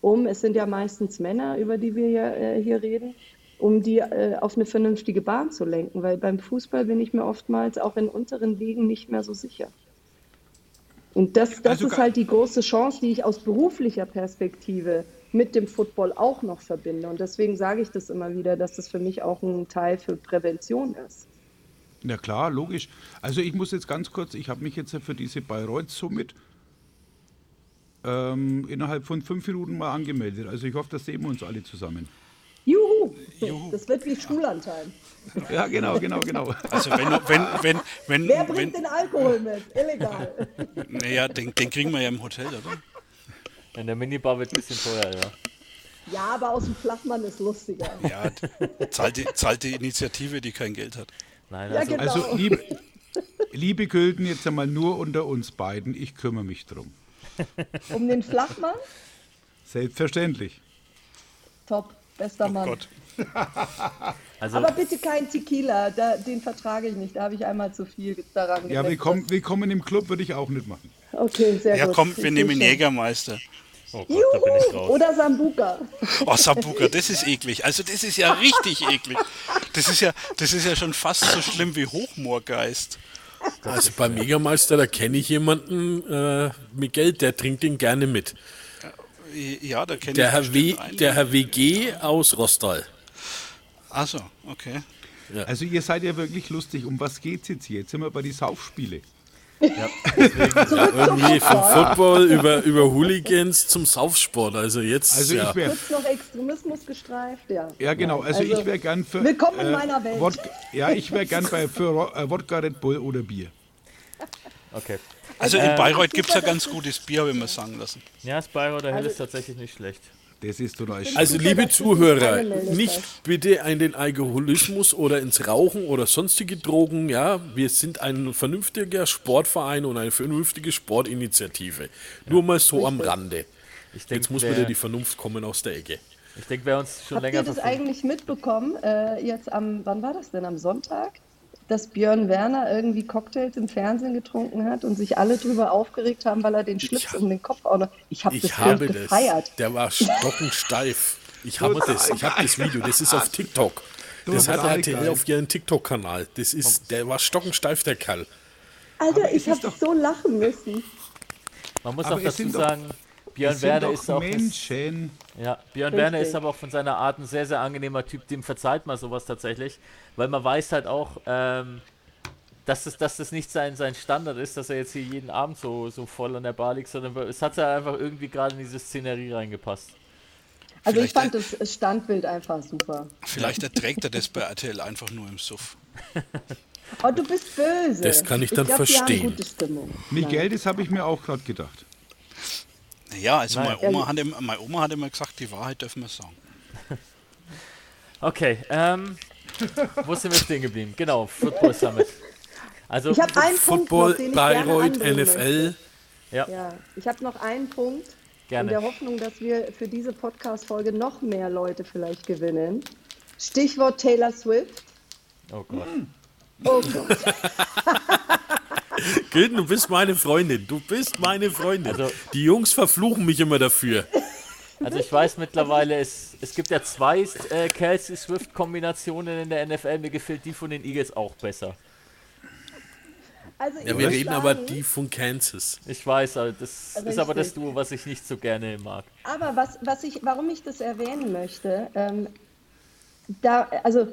Speaker 6: um, es sind ja meistens Männer, über die wir hier, äh, hier reden, um die äh, auf eine vernünftige Bahn zu lenken. Weil beim Fußball bin ich mir oftmals auch in unteren Ligen nicht mehr so sicher. Und das, das
Speaker 7: Also
Speaker 6: ist halt die große Chance, die ich aus beruflicher Perspektive mit dem Football auch noch verbinde. Und deswegen sage ich das immer wieder, dass das für mich auch ein Teil für Prävention ist.
Speaker 7: Na klar, logisch. Also ich muss jetzt ganz kurz, ich habe mich jetzt für diese Bayreuth Summit ähm, innerhalb von fünf Minuten mal angemeldet. Also ich hoffe, das sehen wir uns alle zusammen.
Speaker 6: Juhu! Das wird wie Schullandheim.
Speaker 7: Ja, genau, genau, genau.
Speaker 4: Also wenn, wenn, wenn, wenn,
Speaker 6: Wer
Speaker 4: wenn,
Speaker 6: bringt den Alkohol mit? Illegal.
Speaker 4: naja, den, den kriegen wir ja im Hotel, oder?
Speaker 3: In der Minibar wird ein bisschen teuer, ja.
Speaker 6: Ja, aber aus dem Flachmann ist lustiger.
Speaker 4: Ja, zahlt die, zahlt die Initiative, die kein Geld hat.
Speaker 3: Nein,
Speaker 6: Ja,
Speaker 3: also,
Speaker 6: genau.
Speaker 7: Also liebe, liebe Gülden, jetzt einmal nur unter uns beiden, ich kümmere mich drum.
Speaker 6: Um den Flachmann?
Speaker 7: Selbstverständlich.
Speaker 6: Top. Bester
Speaker 4: Oh
Speaker 6: Mann.
Speaker 4: Gott.
Speaker 3: Also,
Speaker 6: Aber bitte kein Tequila, da, den vertrage ich nicht. Da habe ich einmal zu viel daran
Speaker 7: Ja, willkommen, willkommen im Club würde ich auch nicht machen.
Speaker 6: Okay, sehr
Speaker 4: Ja,
Speaker 6: gut.
Speaker 4: komm,
Speaker 6: Ich
Speaker 4: wir
Speaker 6: sehe
Speaker 4: nehmen
Speaker 6: schon.
Speaker 4: Jägermeister.
Speaker 3: Oh Gott, da bin ich
Speaker 6: Juhu,
Speaker 3: raus.
Speaker 6: oder Sambuka.
Speaker 4: Oh, Sambuka, das ist eklig. Also das ist ja richtig eklig. Das ist ja, das ist ja schon fast so schlimm wie Hochmoorgeist.
Speaker 5: Also beim Jägermeister, da kenne ich jemanden, äh, Miguel, der trinkt den gerne mit.
Speaker 4: Ja, da kenne
Speaker 5: Der
Speaker 4: ich
Speaker 5: Herr, w,
Speaker 4: bestimmt einen.
Speaker 5: der Herr WG aus Rostal.
Speaker 4: Ach so, okay.
Speaker 7: Also ihr seid ja wirklich lustig. Um was geht's jetzt hier? Jetzt sind wir bei die Saufspiele.
Speaker 5: Ja, irgendwie vom Football über, über Hooligans zum Saufsport. Also jetzt,
Speaker 7: Also
Speaker 5: ja.
Speaker 7: ich
Speaker 6: noch Extremismus gestreift, ja.
Speaker 7: ja genau. Also,
Speaker 6: Also,
Speaker 7: ich wäre gern für
Speaker 6: willkommen in meiner Welt.
Speaker 7: Wodka, ja, ich wäre gern bei für äh, Wodka, Red Bull oder Bier.
Speaker 3: Okay.
Speaker 4: Also in
Speaker 3: Ähm,
Speaker 4: Bayreuth gibt es ja ganz gutes Bier, habe ich mir sagen lassen.
Speaker 3: Ja, das Bayreuther Hell
Speaker 6: Also-
Speaker 3: ist tatsächlich nicht schlecht.
Speaker 7: Das ist schön.
Speaker 5: Also liebe Zuhörer, nicht bitte in den Alkoholismus oder ins Rauchen oder sonstige Drogen. Ja, wir sind ein vernünftiger Sportverein und eine vernünftige Sportinitiative. Nur mal so am Rande.
Speaker 3: Ich denke,
Speaker 5: Jetzt muss wieder die Vernunft kommen aus der Ecke.
Speaker 3: ich denk, wer uns schon
Speaker 6: Habt
Speaker 3: länger
Speaker 6: ihr das
Speaker 3: verfolgt-
Speaker 6: eigentlich mitbekommen? Äh, jetzt am, wann war das denn? Am Sonntag? Dass Björn Werner irgendwie Cocktails im Fernsehen getrunken hat und sich alle drüber aufgeregt haben, weil er den Schlips
Speaker 5: ha-
Speaker 6: um den Kopf auch noch. Ich habe das
Speaker 5: Ich habe
Speaker 6: Bild
Speaker 5: das.
Speaker 6: gefeiert.
Speaker 5: Der war stockensteif. Ich habe das. Ich habe das Video. Das ist auf TikTok. Das hat RTL
Speaker 7: geil.
Speaker 5: auf ihren TikTok-Kanal. Das ist, der war stockensteif, der Kerl.
Speaker 6: Alter, ich habe so lachen müssen.
Speaker 3: Man muss
Speaker 7: Aber
Speaker 3: auch dazu sagen, Björn
Speaker 7: Es sind
Speaker 3: Werner
Speaker 7: doch
Speaker 3: ist auch das,
Speaker 7: Menschen.
Speaker 3: ja, Björn
Speaker 6: Richtig.
Speaker 3: Werner ist aber auch von seiner Art ein sehr, sehr angenehmer Typ. Dem verzeiht man sowas tatsächlich, weil man weiß halt auch, ähm, dass das, dass das nicht sein, sein Standard ist, dass er jetzt hier jeden Abend so, so voll an der Bar liegt, sondern es hat ja einfach irgendwie gerade in diese Szenerie reingepasst.
Speaker 6: Also ich
Speaker 4: Vielleicht
Speaker 6: fand das Standbild einfach super.
Speaker 4: Vielleicht erträgt er das bei RTL einfach nur im Suff.
Speaker 6: Oh, du bist böse.
Speaker 5: Das kann ich dann
Speaker 6: glaub, Die
Speaker 5: verstehen.
Speaker 6: haben gute Stimmung.
Speaker 7: Miguel, das habe ich mir auch gerade gedacht.
Speaker 4: Ja, also
Speaker 3: Nein.
Speaker 4: meine Oma, hat immer, meine Oma hat immer gesagt, die Wahrheit dürfen wir sagen.
Speaker 3: Okay, ähm, wo sind wir stehen geblieben? Genau, Football Summit. Also,
Speaker 6: Ich habe einen Punkt noch,
Speaker 5: Football,
Speaker 6: ich gerne
Speaker 5: Bayreuth, NFL.
Speaker 3: ja,
Speaker 6: Ja, ich habe noch einen Punkt.
Speaker 3: Gerne.
Speaker 6: In der Hoffnung, dass wir für diese Podcast-Folge noch mehr Leute vielleicht gewinnen. Stichwort Taylor Swift.
Speaker 3: oh Gott.
Speaker 6: Oh Gott.
Speaker 5: Gil, du bist meine Freundin. Du bist meine Freundin.
Speaker 3: Also-
Speaker 5: Die Jungs verfluchen mich immer dafür.
Speaker 3: Also ich weiß mittlerweile, es, es gibt ja zwei äh, Kelsey-Swift-Kombinationen in der NFL. Mir gefällt die von den Eagles auch besser.
Speaker 6: Also
Speaker 5: Ja, wir reden
Speaker 6: sagen,
Speaker 5: aber die von Kansas.
Speaker 3: Ich weiß, das ist aber das. Duo, was ich nicht so gerne mag.
Speaker 6: Aber was, was ich, warum ich das erwähnen möchte, ähm, da, also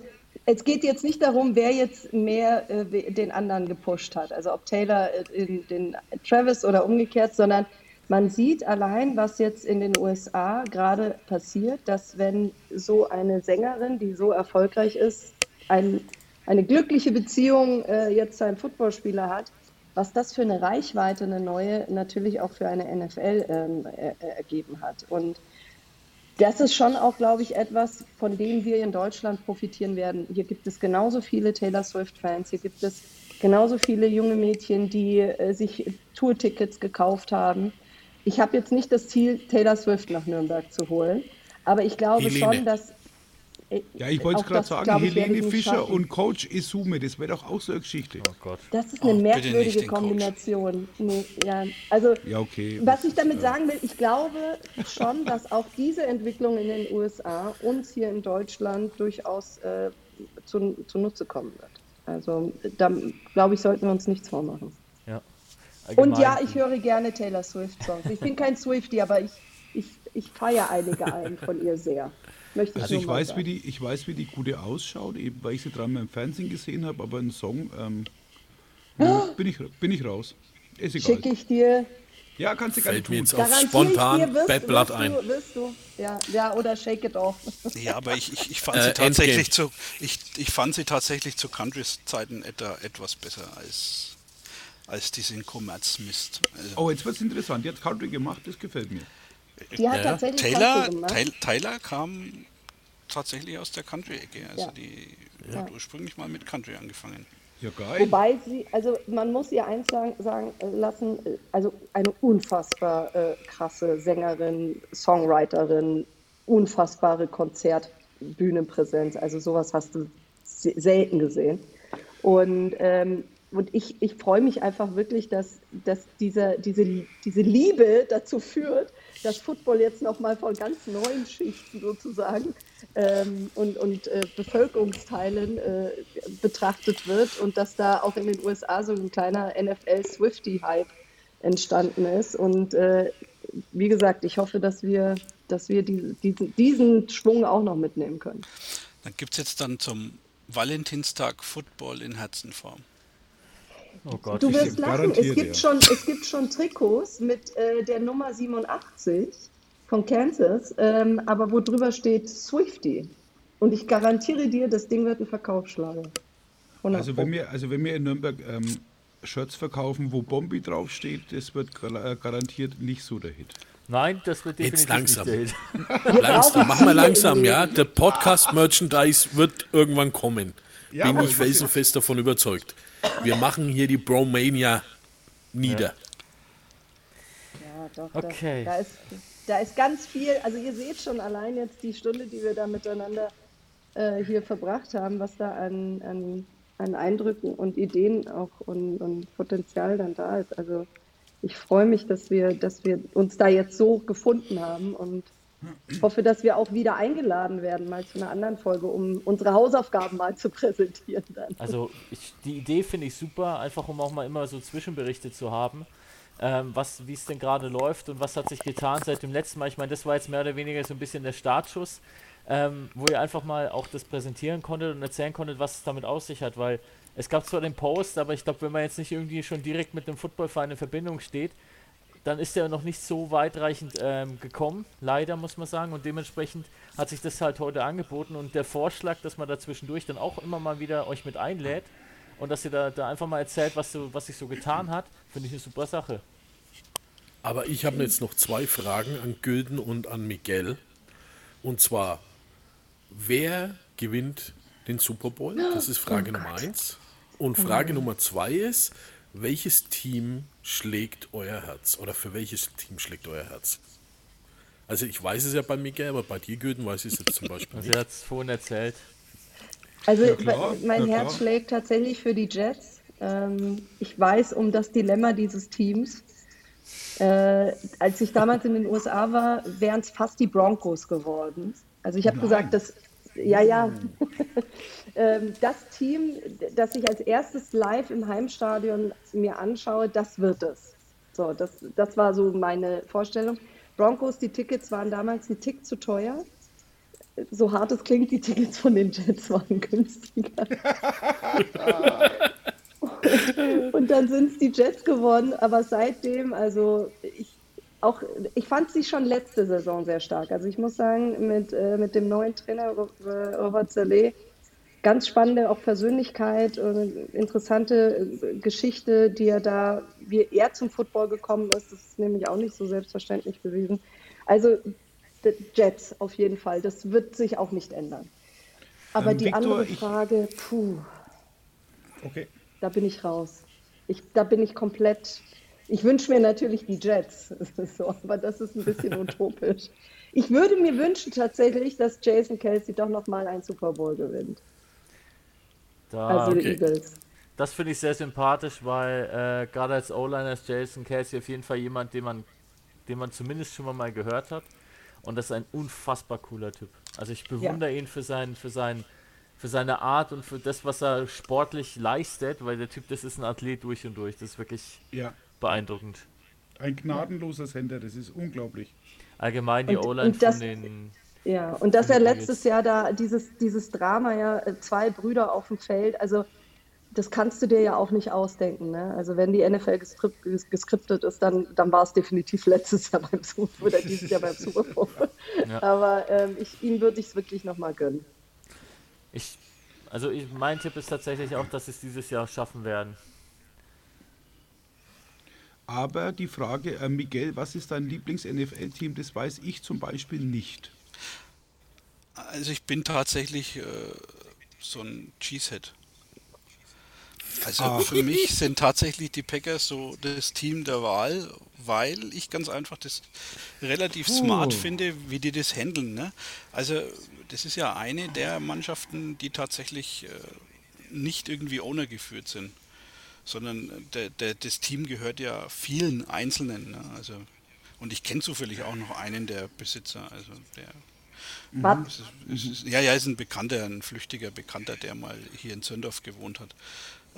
Speaker 6: es geht jetzt nicht darum, wer jetzt mehr äh, den anderen gepusht hat, also ob Taylor äh, den Travis oder umgekehrt, sondern man sieht allein, was jetzt in den USA gerade passiert, dass wenn so eine Sängerin, die so erfolgreich ist, ein, eine glückliche Beziehung äh, jetzt zu einem Footballspieler hat, was das für eine Reichweite, eine neue, natürlich auch für eine NFL ähm, er, er- ergeben hat. Und das ist schon auch, glaube ich, etwas, von dem wir in Deutschland profitieren werden. Hier gibt es genauso viele Taylor Swift-Fans, hier gibt es genauso viele junge Mädchen, die äh, sich Tourtickets gekauft haben. Ich habe jetzt nicht das Ziel, Taylor Swift nach Nürnberg zu holen, aber ich glaube
Speaker 5: Helene.
Speaker 6: schon, dass. Äh,
Speaker 7: Ja, ich wollte es gerade sagen,
Speaker 6: ich,
Speaker 7: Helene
Speaker 6: ich
Speaker 7: Fischer
Speaker 6: schaffen.
Speaker 7: und Coach Isume, das wäre doch auch so eine Geschichte.
Speaker 3: Oh Gott.
Speaker 6: Das ist
Speaker 4: Oh,
Speaker 6: eine
Speaker 4: nicht
Speaker 6: merkwürdige. Kombination. Nee, ja, also,
Speaker 7: Ja, okay.
Speaker 6: was ich damit sagen will, ich glaube schon, dass auch diese Entwicklung in den USA uns hier in Deutschland durchaus äh, zu, zunutze kommen wird. Also, da glaube ich, sollten wir uns nichts vormachen.
Speaker 3: Ja.
Speaker 6: Und ja, ich höre gerne Taylor Swift-Songs. Ich bin kein Swiftie, aber ich, ich, ich feiere einige ein von ihr sehr. Möchte ich
Speaker 7: Also ich
Speaker 6: mal
Speaker 7: weiß,
Speaker 6: sagen.
Speaker 7: wie die, ich weiß, wie die gute ausschaut, eben weil ich sie dreimal im Fernsehen gesehen habe, aber einen Song ähm, nö, bin, ich, bin ich raus. Ist egal.
Speaker 6: Schicke ich dir
Speaker 7: Ja, kannst du gerne
Speaker 5: Fällt mir
Speaker 7: tun.
Speaker 5: jetzt auf spontan
Speaker 6: ich
Speaker 5: Bad Blood ein.
Speaker 6: Du, wirst du, ja, ja, oder Shake It Off.
Speaker 4: Ja, aber ich, ich, ich fand
Speaker 5: Äh,
Speaker 4: sie tatsächlich
Speaker 5: Endgame.
Speaker 4: zu ich, ich fand sie tatsächlich zu Country-Zeiten etwa, etwas besser als, als diesen Kommerzmist. Also,
Speaker 7: Oh, jetzt wird es interessant. Die hat Country gemacht, das gefällt mir.
Speaker 6: Die hat
Speaker 5: Ja.
Speaker 6: tatsächlich
Speaker 4: Taylor,
Speaker 6: Country gemacht.
Speaker 4: Taylor, kam tatsächlich aus der Country-Ecke. Also
Speaker 6: Ja.
Speaker 4: die hat ursprünglich mal mit Country angefangen.
Speaker 7: Ja, geil.
Speaker 6: Wobei sie, also man muss ihr eins sagen, sagen lassen, also eine unfassbar äh, krasse Sängerin, Songwriterin, unfassbare Konzertbühnenpräsenz. Also sowas hast du se- selten gesehen. Und, ähm, und ich, ich freue mich einfach wirklich, dass, dass diese, diese, diese Liebe dazu führt, dass Football jetzt nochmal von ganz neuen Schichten sozusagen ähm, und, und äh, Bevölkerungsteilen äh, betrachtet wird und dass da auch in den USA so ein kleiner NFL-Swifty-Hype entstanden ist. Und äh, wie gesagt, ich hoffe, dass wir, dass wir die, diesen, diesen Schwung auch noch mitnehmen können.
Speaker 4: Dann gibt es jetzt dann zum Valentinstag Football in Herzenform.
Speaker 3: Oh Gott.
Speaker 6: Du wirst lachen, es gibt, schon, es gibt schon Trikots mit äh, der Nummer 87 von Kansas, ähm, aber wo drüber steht Swifty. Und ich garantiere dir, das Ding wird ein Verkaufsschlager. 100
Speaker 7: Also wenn wir, also wenn wir in Nürnberg ähm, Shirts verkaufen, wo Bombi draufsteht, das wird gar- äh, garantiert nicht so der Hit.
Speaker 3: Nein, das wird
Speaker 5: Jetzt
Speaker 3: definitiv
Speaker 5: langsam.
Speaker 3: nicht der Hit.
Speaker 5: Langsam, machen wir langsam, ja. Der Podcast-Merchandise wird irgendwann kommen.
Speaker 7: Ja,
Speaker 5: Bin ich felsenfest davon überzeugt. Wir machen hier die Bromania nieder.
Speaker 6: Ja, doch.
Speaker 3: Okay.
Speaker 6: Da, da, ist, da ist ganz viel. Also ihr seht schon allein jetzt die Stunde, die wir da miteinander äh, hier verbracht haben, was da an, an, an Eindrücken und Ideen auch und, und Potenzial dann da ist. Also ich freue mich, dass wir, dass wir uns da jetzt so gefunden haben und hoffe, dass wir auch wieder eingeladen werden, mal zu einer anderen Folge, um unsere Hausaufgaben mal zu präsentieren dann.
Speaker 3: Also ich, die Idee finde ich super, einfach um auch mal immer so Zwischenberichte zu haben, ähm, wie es denn gerade läuft und was hat sich getan seit dem letzten Mal. Ich meine, das war jetzt mehr oder weniger so ein bisschen der Startschuss, ähm, wo ihr einfach mal auch das präsentieren konntet und erzählen konntet, was es damit aus sich hat, weil es gab zwar den Post, aber ich glaube, wenn man jetzt nicht irgendwie schon direkt mit dem Footballverein in Verbindung steht, dann ist er noch nicht so weitreichend ähm, gekommen, leider muss man sagen. Und dementsprechend hat sich das halt heute angeboten. Und der Vorschlag, dass man da zwischendurch dann auch immer mal wieder euch mit einlädt und dass ihr da, da einfach mal erzählt, was, so, was sich so getan hat, finde ich eine super Sache.
Speaker 5: Aber ich habe jetzt noch zwei Fragen an Gülden und an Miguel. Und zwar, wer gewinnt den Super Bowl? Das ist Frage Nummer eins. Und Frage Nummer zwei ist, welches Team schlägt euer Herz? Oder für welches Team schlägt euer Herz? Also ich weiß es ja bei Miguel, aber bei dir, Gülden, weiß ich es jetzt zum Beispiel
Speaker 3: Also
Speaker 5: nicht.
Speaker 3: er hat es vorhin erzählt.
Speaker 6: Also
Speaker 7: klar,
Speaker 6: mein
Speaker 7: ja,
Speaker 6: Herz schlägt tatsächlich für die Jets. Ähm, ich weiß um das Dilemma dieses Teams. Äh, als ich damals in den USA war, wären es fast die Broncos geworden. Also ich habe gesagt, dass ja, ja, ähm, das Team, das ich als erstes live im Heimstadion mir anschaue, das wird es. So, das, das war so meine Vorstellung. Broncos, die Tickets waren damals ein Tick zu teuer so hart es klingt, die Tickets von den Jets waren günstiger. Und dann sind es die Jets geworden, aber seitdem, also ich auch, ich fand sie schon letzte Saison sehr stark. Also ich muss sagen, mit, äh, mit dem neuen Trainer Ro- Robert Saleh, ganz spannende auch Persönlichkeit und interessante äh, Geschichte, die er da, wie er zum Football gekommen ist, das ist nämlich auch nicht so selbstverständlich gewesen. Also Jets auf jeden Fall, das wird sich auch nicht ändern. Aber
Speaker 7: Ähm,
Speaker 6: die
Speaker 7: Victor,
Speaker 6: andere
Speaker 7: ich-
Speaker 6: Frage, puh,
Speaker 7: Okay.
Speaker 6: da bin ich raus. Ich, da bin ich komplett. Ich wünsche mir natürlich die Jets, so, aber das ist ein bisschen utopisch. Ich würde mir wünschen tatsächlich, dass Jason Kelsey doch noch mal einen Super Bowl gewinnt.
Speaker 3: Da,
Speaker 6: Also die
Speaker 5: okay.
Speaker 6: Eagles.
Speaker 3: Das finde ich sehr sympathisch, weil äh, gerade als O-Liner ist Jason Casey auf jeden Fall jemand, den man, den man zumindest schon mal gehört hat. Und das ist ein unfassbar cooler Typ. Also ich bewundere ihn für, sein, für, sein, für seine Art und für das, was er sportlich leistet, weil der Typ, das ist ein Athlet durch und durch. Das ist wirklich
Speaker 7: Ja,
Speaker 3: beeindruckend.
Speaker 7: ein gnadenloser Sender, das ist unglaublich.
Speaker 3: Allgemein die O-Line von den.
Speaker 6: Ja, und dass er letztes Jahr da dieses, dieses Drama ja, zwei Brüder auf dem Feld, also das kannst du dir ja auch nicht ausdenken. Ne? Also wenn die NFL geskript, ges- geskriptet ist, dann, dann war es definitiv letztes Jahr beim Super Bowl oder dieses Jahr beim Super Bowl.
Speaker 3: Ja.
Speaker 6: Aber ähm, ich, ihm würde ich es wirklich nochmal gönnen.
Speaker 3: Ich, also ich, mein Tipp ist tatsächlich auch, dass sie es dieses Jahr schaffen werden.
Speaker 7: Aber die Frage, äh, Miguel, was ist dein Lieblings-NFL-Team? Das weiß ich zum Beispiel nicht.
Speaker 4: Also ich bin tatsächlich äh, so ein Cheesehead. Also für mich sind tatsächlich die Packers so das Team der Wahl, weil ich ganz einfach das relativ smart finde, wie die das handeln. Ne? Also das ist ja eine der Mannschaften, die tatsächlich äh, nicht irgendwie Owner geführt sind, sondern der, der, das Team gehört ja vielen Einzelnen. Ne? Also, und ich kenne zufällig auch noch einen der Besitzer, also der
Speaker 6: Was?
Speaker 4: es ist, es ist, ja, ja, ist ein Bekannter, ein flüchtiger Bekannter, der mal hier in Zündorf gewohnt hat,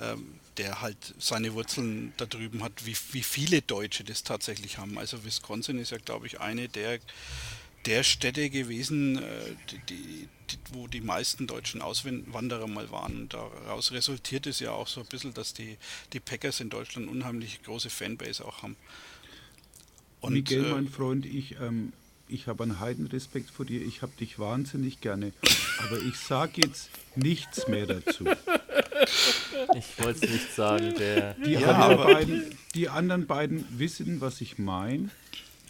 Speaker 4: ähm, der halt seine Wurzeln da drüben hat, wie, wie viele Deutsche das tatsächlich haben. Also Wisconsin ist ja, glaube ich, eine der, der Städte gewesen, äh, die, die, die, wo die meisten deutschen Auswanderer mal waren. Und daraus resultiert es ja auch so ein bisschen, dass die, die Packers in Deutschland unheimlich große Fanbase auch haben. Und,
Speaker 7: Miguel,
Speaker 4: äh,
Speaker 7: mein Freund, ich, ähm, ich habe einen Heidenrespekt vor dir. Ich habe dich wahnsinnig gerne. Aber ich sage jetzt nichts mehr dazu.
Speaker 3: Ich wollte es nicht sagen, der.
Speaker 7: Die,
Speaker 4: Ja,
Speaker 7: anderen,
Speaker 4: aber-
Speaker 7: beiden, die anderen beiden wissen, was ich meine.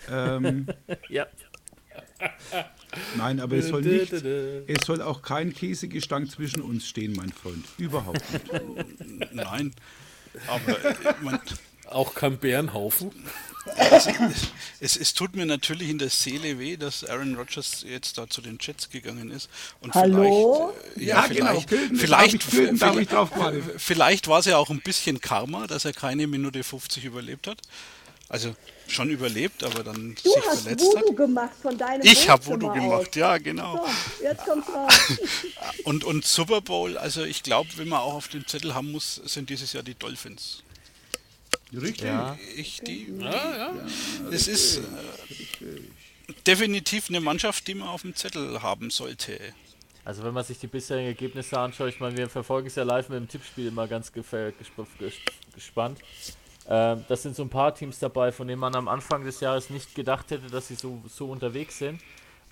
Speaker 7: Ähm,
Speaker 3: Ja.
Speaker 7: nein, aber es soll, nicht, es soll auch kein Käsegestank zwischen uns stehen, mein Freund. Überhaupt nicht.
Speaker 4: nein, aber äh, man,
Speaker 5: Auch kein Bärenhaufen.
Speaker 4: Es, es tut mir natürlich in der Seele weh, dass Aaron Rodgers jetzt da zu den Jets gegangen ist. Und
Speaker 6: Hallo?
Speaker 4: Vielleicht, äh,
Speaker 7: Ja,
Speaker 4: ja,
Speaker 7: genau,
Speaker 4: vielleicht,
Speaker 7: das
Speaker 4: vielleicht, vielleicht, vielleicht war es ja auch ein bisschen Karma, dass er keine Minute 50 überlebt hat. Also schon überlebt, aber dann
Speaker 6: Du
Speaker 4: sich
Speaker 6: hast
Speaker 4: verletzt
Speaker 6: Voodoo
Speaker 4: hat.
Speaker 6: gemacht von deinem
Speaker 4: Ich habe Voodoo gemacht,
Speaker 6: aus.
Speaker 4: ja genau.
Speaker 6: So, jetzt kommt's raus.
Speaker 4: Und, und Super Bowl, also ich glaube, wenn man auch auf dem Zettel haben muss, sind dieses Jahr die Dolphins.
Speaker 7: Richtig?
Speaker 3: Ja.
Speaker 4: Ich, die, Es ist äh, definitiv eine Mannschaft, die man auf dem Zettel haben sollte.
Speaker 3: Also wenn man sich die bisherigen Ergebnisse anschaut, ich meine, wir verfolgen es ja live mit dem Tippspiel immer ganz gespannt. Ähm, das sind so ein paar Teams dabei, von denen man am Anfang des Jahres nicht gedacht hätte, dass sie so, so unterwegs sind.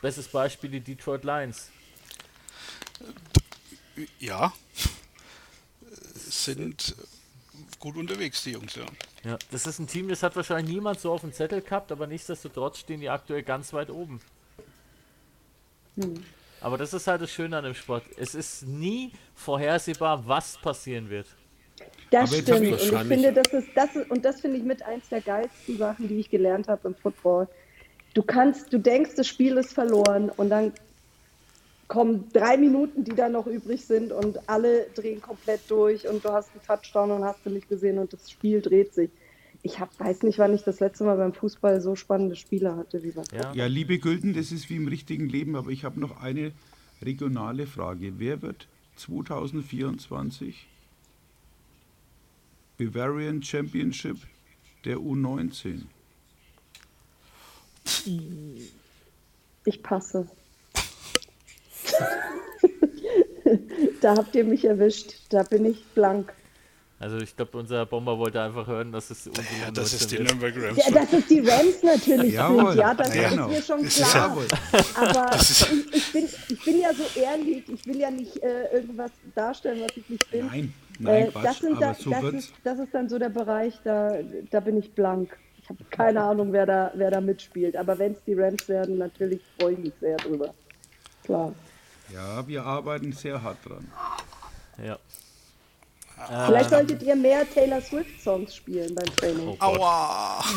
Speaker 3: Bestes Beispiel die Detroit Lions.
Speaker 4: Ja, sind gut unterwegs, die Jungs, ja.
Speaker 3: Ja, das ist ein Team, das hat wahrscheinlich niemand so auf dem Zettel gehabt, aber nichtsdestotrotz stehen die aktuell ganz weit oben. Aber das ist halt das Schöne an dem Sport. Es ist nie vorhersehbar, was passieren wird.
Speaker 6: Das
Speaker 7: Aber
Speaker 6: stimmt. Und ich finde, das ist, das ist, und das finde ich mit eins der geilsten Sachen, die ich gelernt habe im Football. Du kannst, du denkst, das Spiel ist verloren und dann kommen drei Minuten, die da noch übrig sind und alle drehen komplett durch und du hast einen Touchdown und hast du nicht gesehen und das Spiel dreht sich. Ich hab, weiß nicht, wann ich das letzte Mal beim Fußball so spannende Spiele hatte wie beim
Speaker 3: Ja.
Speaker 7: Ja, liebe Gülden, das ist wie im richtigen Leben, aber ich habe noch eine regionale Frage. Wer wird 2024 Bavarian Championship der U19?
Speaker 6: Ich passe. da habt ihr mich erwischt. Da bin ich blank.
Speaker 3: Also ich glaube, unser Bomber wollte einfach hören, dass es unsere
Speaker 4: ja das ist die
Speaker 3: 19 wird.
Speaker 4: Nürnberg Rams.
Speaker 6: Ja, dass es die Rams natürlich
Speaker 7: Jawohl.
Speaker 6: sind, ja, das
Speaker 7: Genau.
Speaker 6: ist mir schon
Speaker 4: Das ist
Speaker 6: klar.
Speaker 7: Jawohl.
Speaker 6: Aber ich, ich, bin, ich bin ja so ehrlich, ich will ja nicht äh, irgendwas darstellen, was ich nicht bin.
Speaker 7: Nein, nein,
Speaker 6: Äh, das,
Speaker 7: Quatsch,
Speaker 6: sind da,
Speaker 7: so
Speaker 6: das, ist, das ist dann so der Bereich, da, da bin ich blank. Ich habe keine Ahnung, wer da, wer da mitspielt. Aber wenn es die Rams werden, natürlich freue ich mich sehr drüber. Klar.
Speaker 7: Ja, wir arbeiten sehr hart dran.
Speaker 3: Ja.
Speaker 6: Vielleicht solltet ihr mehr Taylor Swift-Songs spielen beim Training.
Speaker 3: Oh Gott.
Speaker 4: Aua!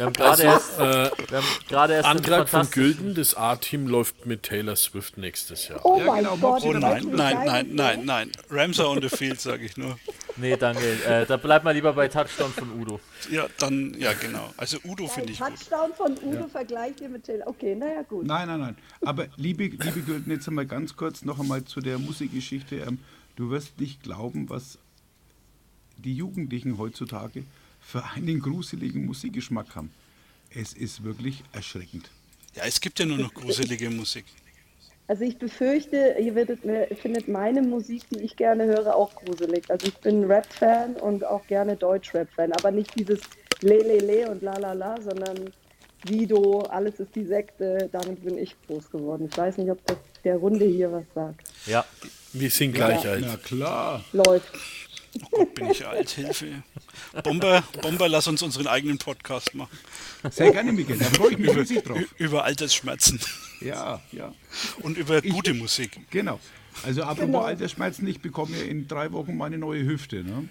Speaker 3: Wir haben gerade erst,
Speaker 5: Äh,
Speaker 3: wir haben gerade erst
Speaker 5: Antrag von Gülden, das A-Team läuft mit Taylor Swift nächstes Jahr.
Speaker 6: Oh
Speaker 7: Ja,
Speaker 6: mein
Speaker 7: genau,
Speaker 6: Gott.
Speaker 4: Oh nein, nein, nein, nein, nein. Rams are on the field, sage ich nur.
Speaker 3: Nee, danke. Äh, da bleibt mal lieber bei Touchdown von Udo.
Speaker 4: Ja, dann, ja genau. Also Udo finde ich gut.
Speaker 6: Touchdown von Udo vergleicht ihr mit Taylor. Okay, naja, gut.
Speaker 7: Nein, nein, nein. Aber liebe, liebe Gülden, jetzt einmal ganz kurz noch einmal zu der Musikgeschichte. Ähm, du wirst nicht glauben, was die Jugendlichen heutzutage für einen gruseligen Musikgeschmack haben. Es ist wirklich erschreckend.
Speaker 4: Ja, es gibt ja nur noch gruselige Musik.
Speaker 6: Also ich befürchte, ihr werdet, mir- findet meine Musik, die ich gerne höre, auch gruselig. Also ich bin Rap-Fan und auch gerne Deutsch-Rap-Fan, aber nicht dieses Le-Le-Le und La-La-La, sondern Sido, alles ist die Sekte, damit bin ich groß geworden. Ich weiß nicht, ob das der Runde hier was sagt.
Speaker 3: Ja.
Speaker 5: Wir sind gleich alt.
Speaker 7: Na klar.
Speaker 6: Läuft.
Speaker 4: Oh Gott, bin ich alt, Hilfe. Bomber, Bomber, lass uns unseren eigenen Podcast machen.
Speaker 7: Sehr gerne, Miguel. Da freue ich mich riesig drauf.
Speaker 4: Über Altersschmerzen
Speaker 7: Ja, ja.
Speaker 4: und über gute Musik.
Speaker 7: Genau. Also apropos
Speaker 6: Genau.
Speaker 7: Altersschmerzen, ich bekomme ja in drei Wochen meine neue Hüfte. Ne?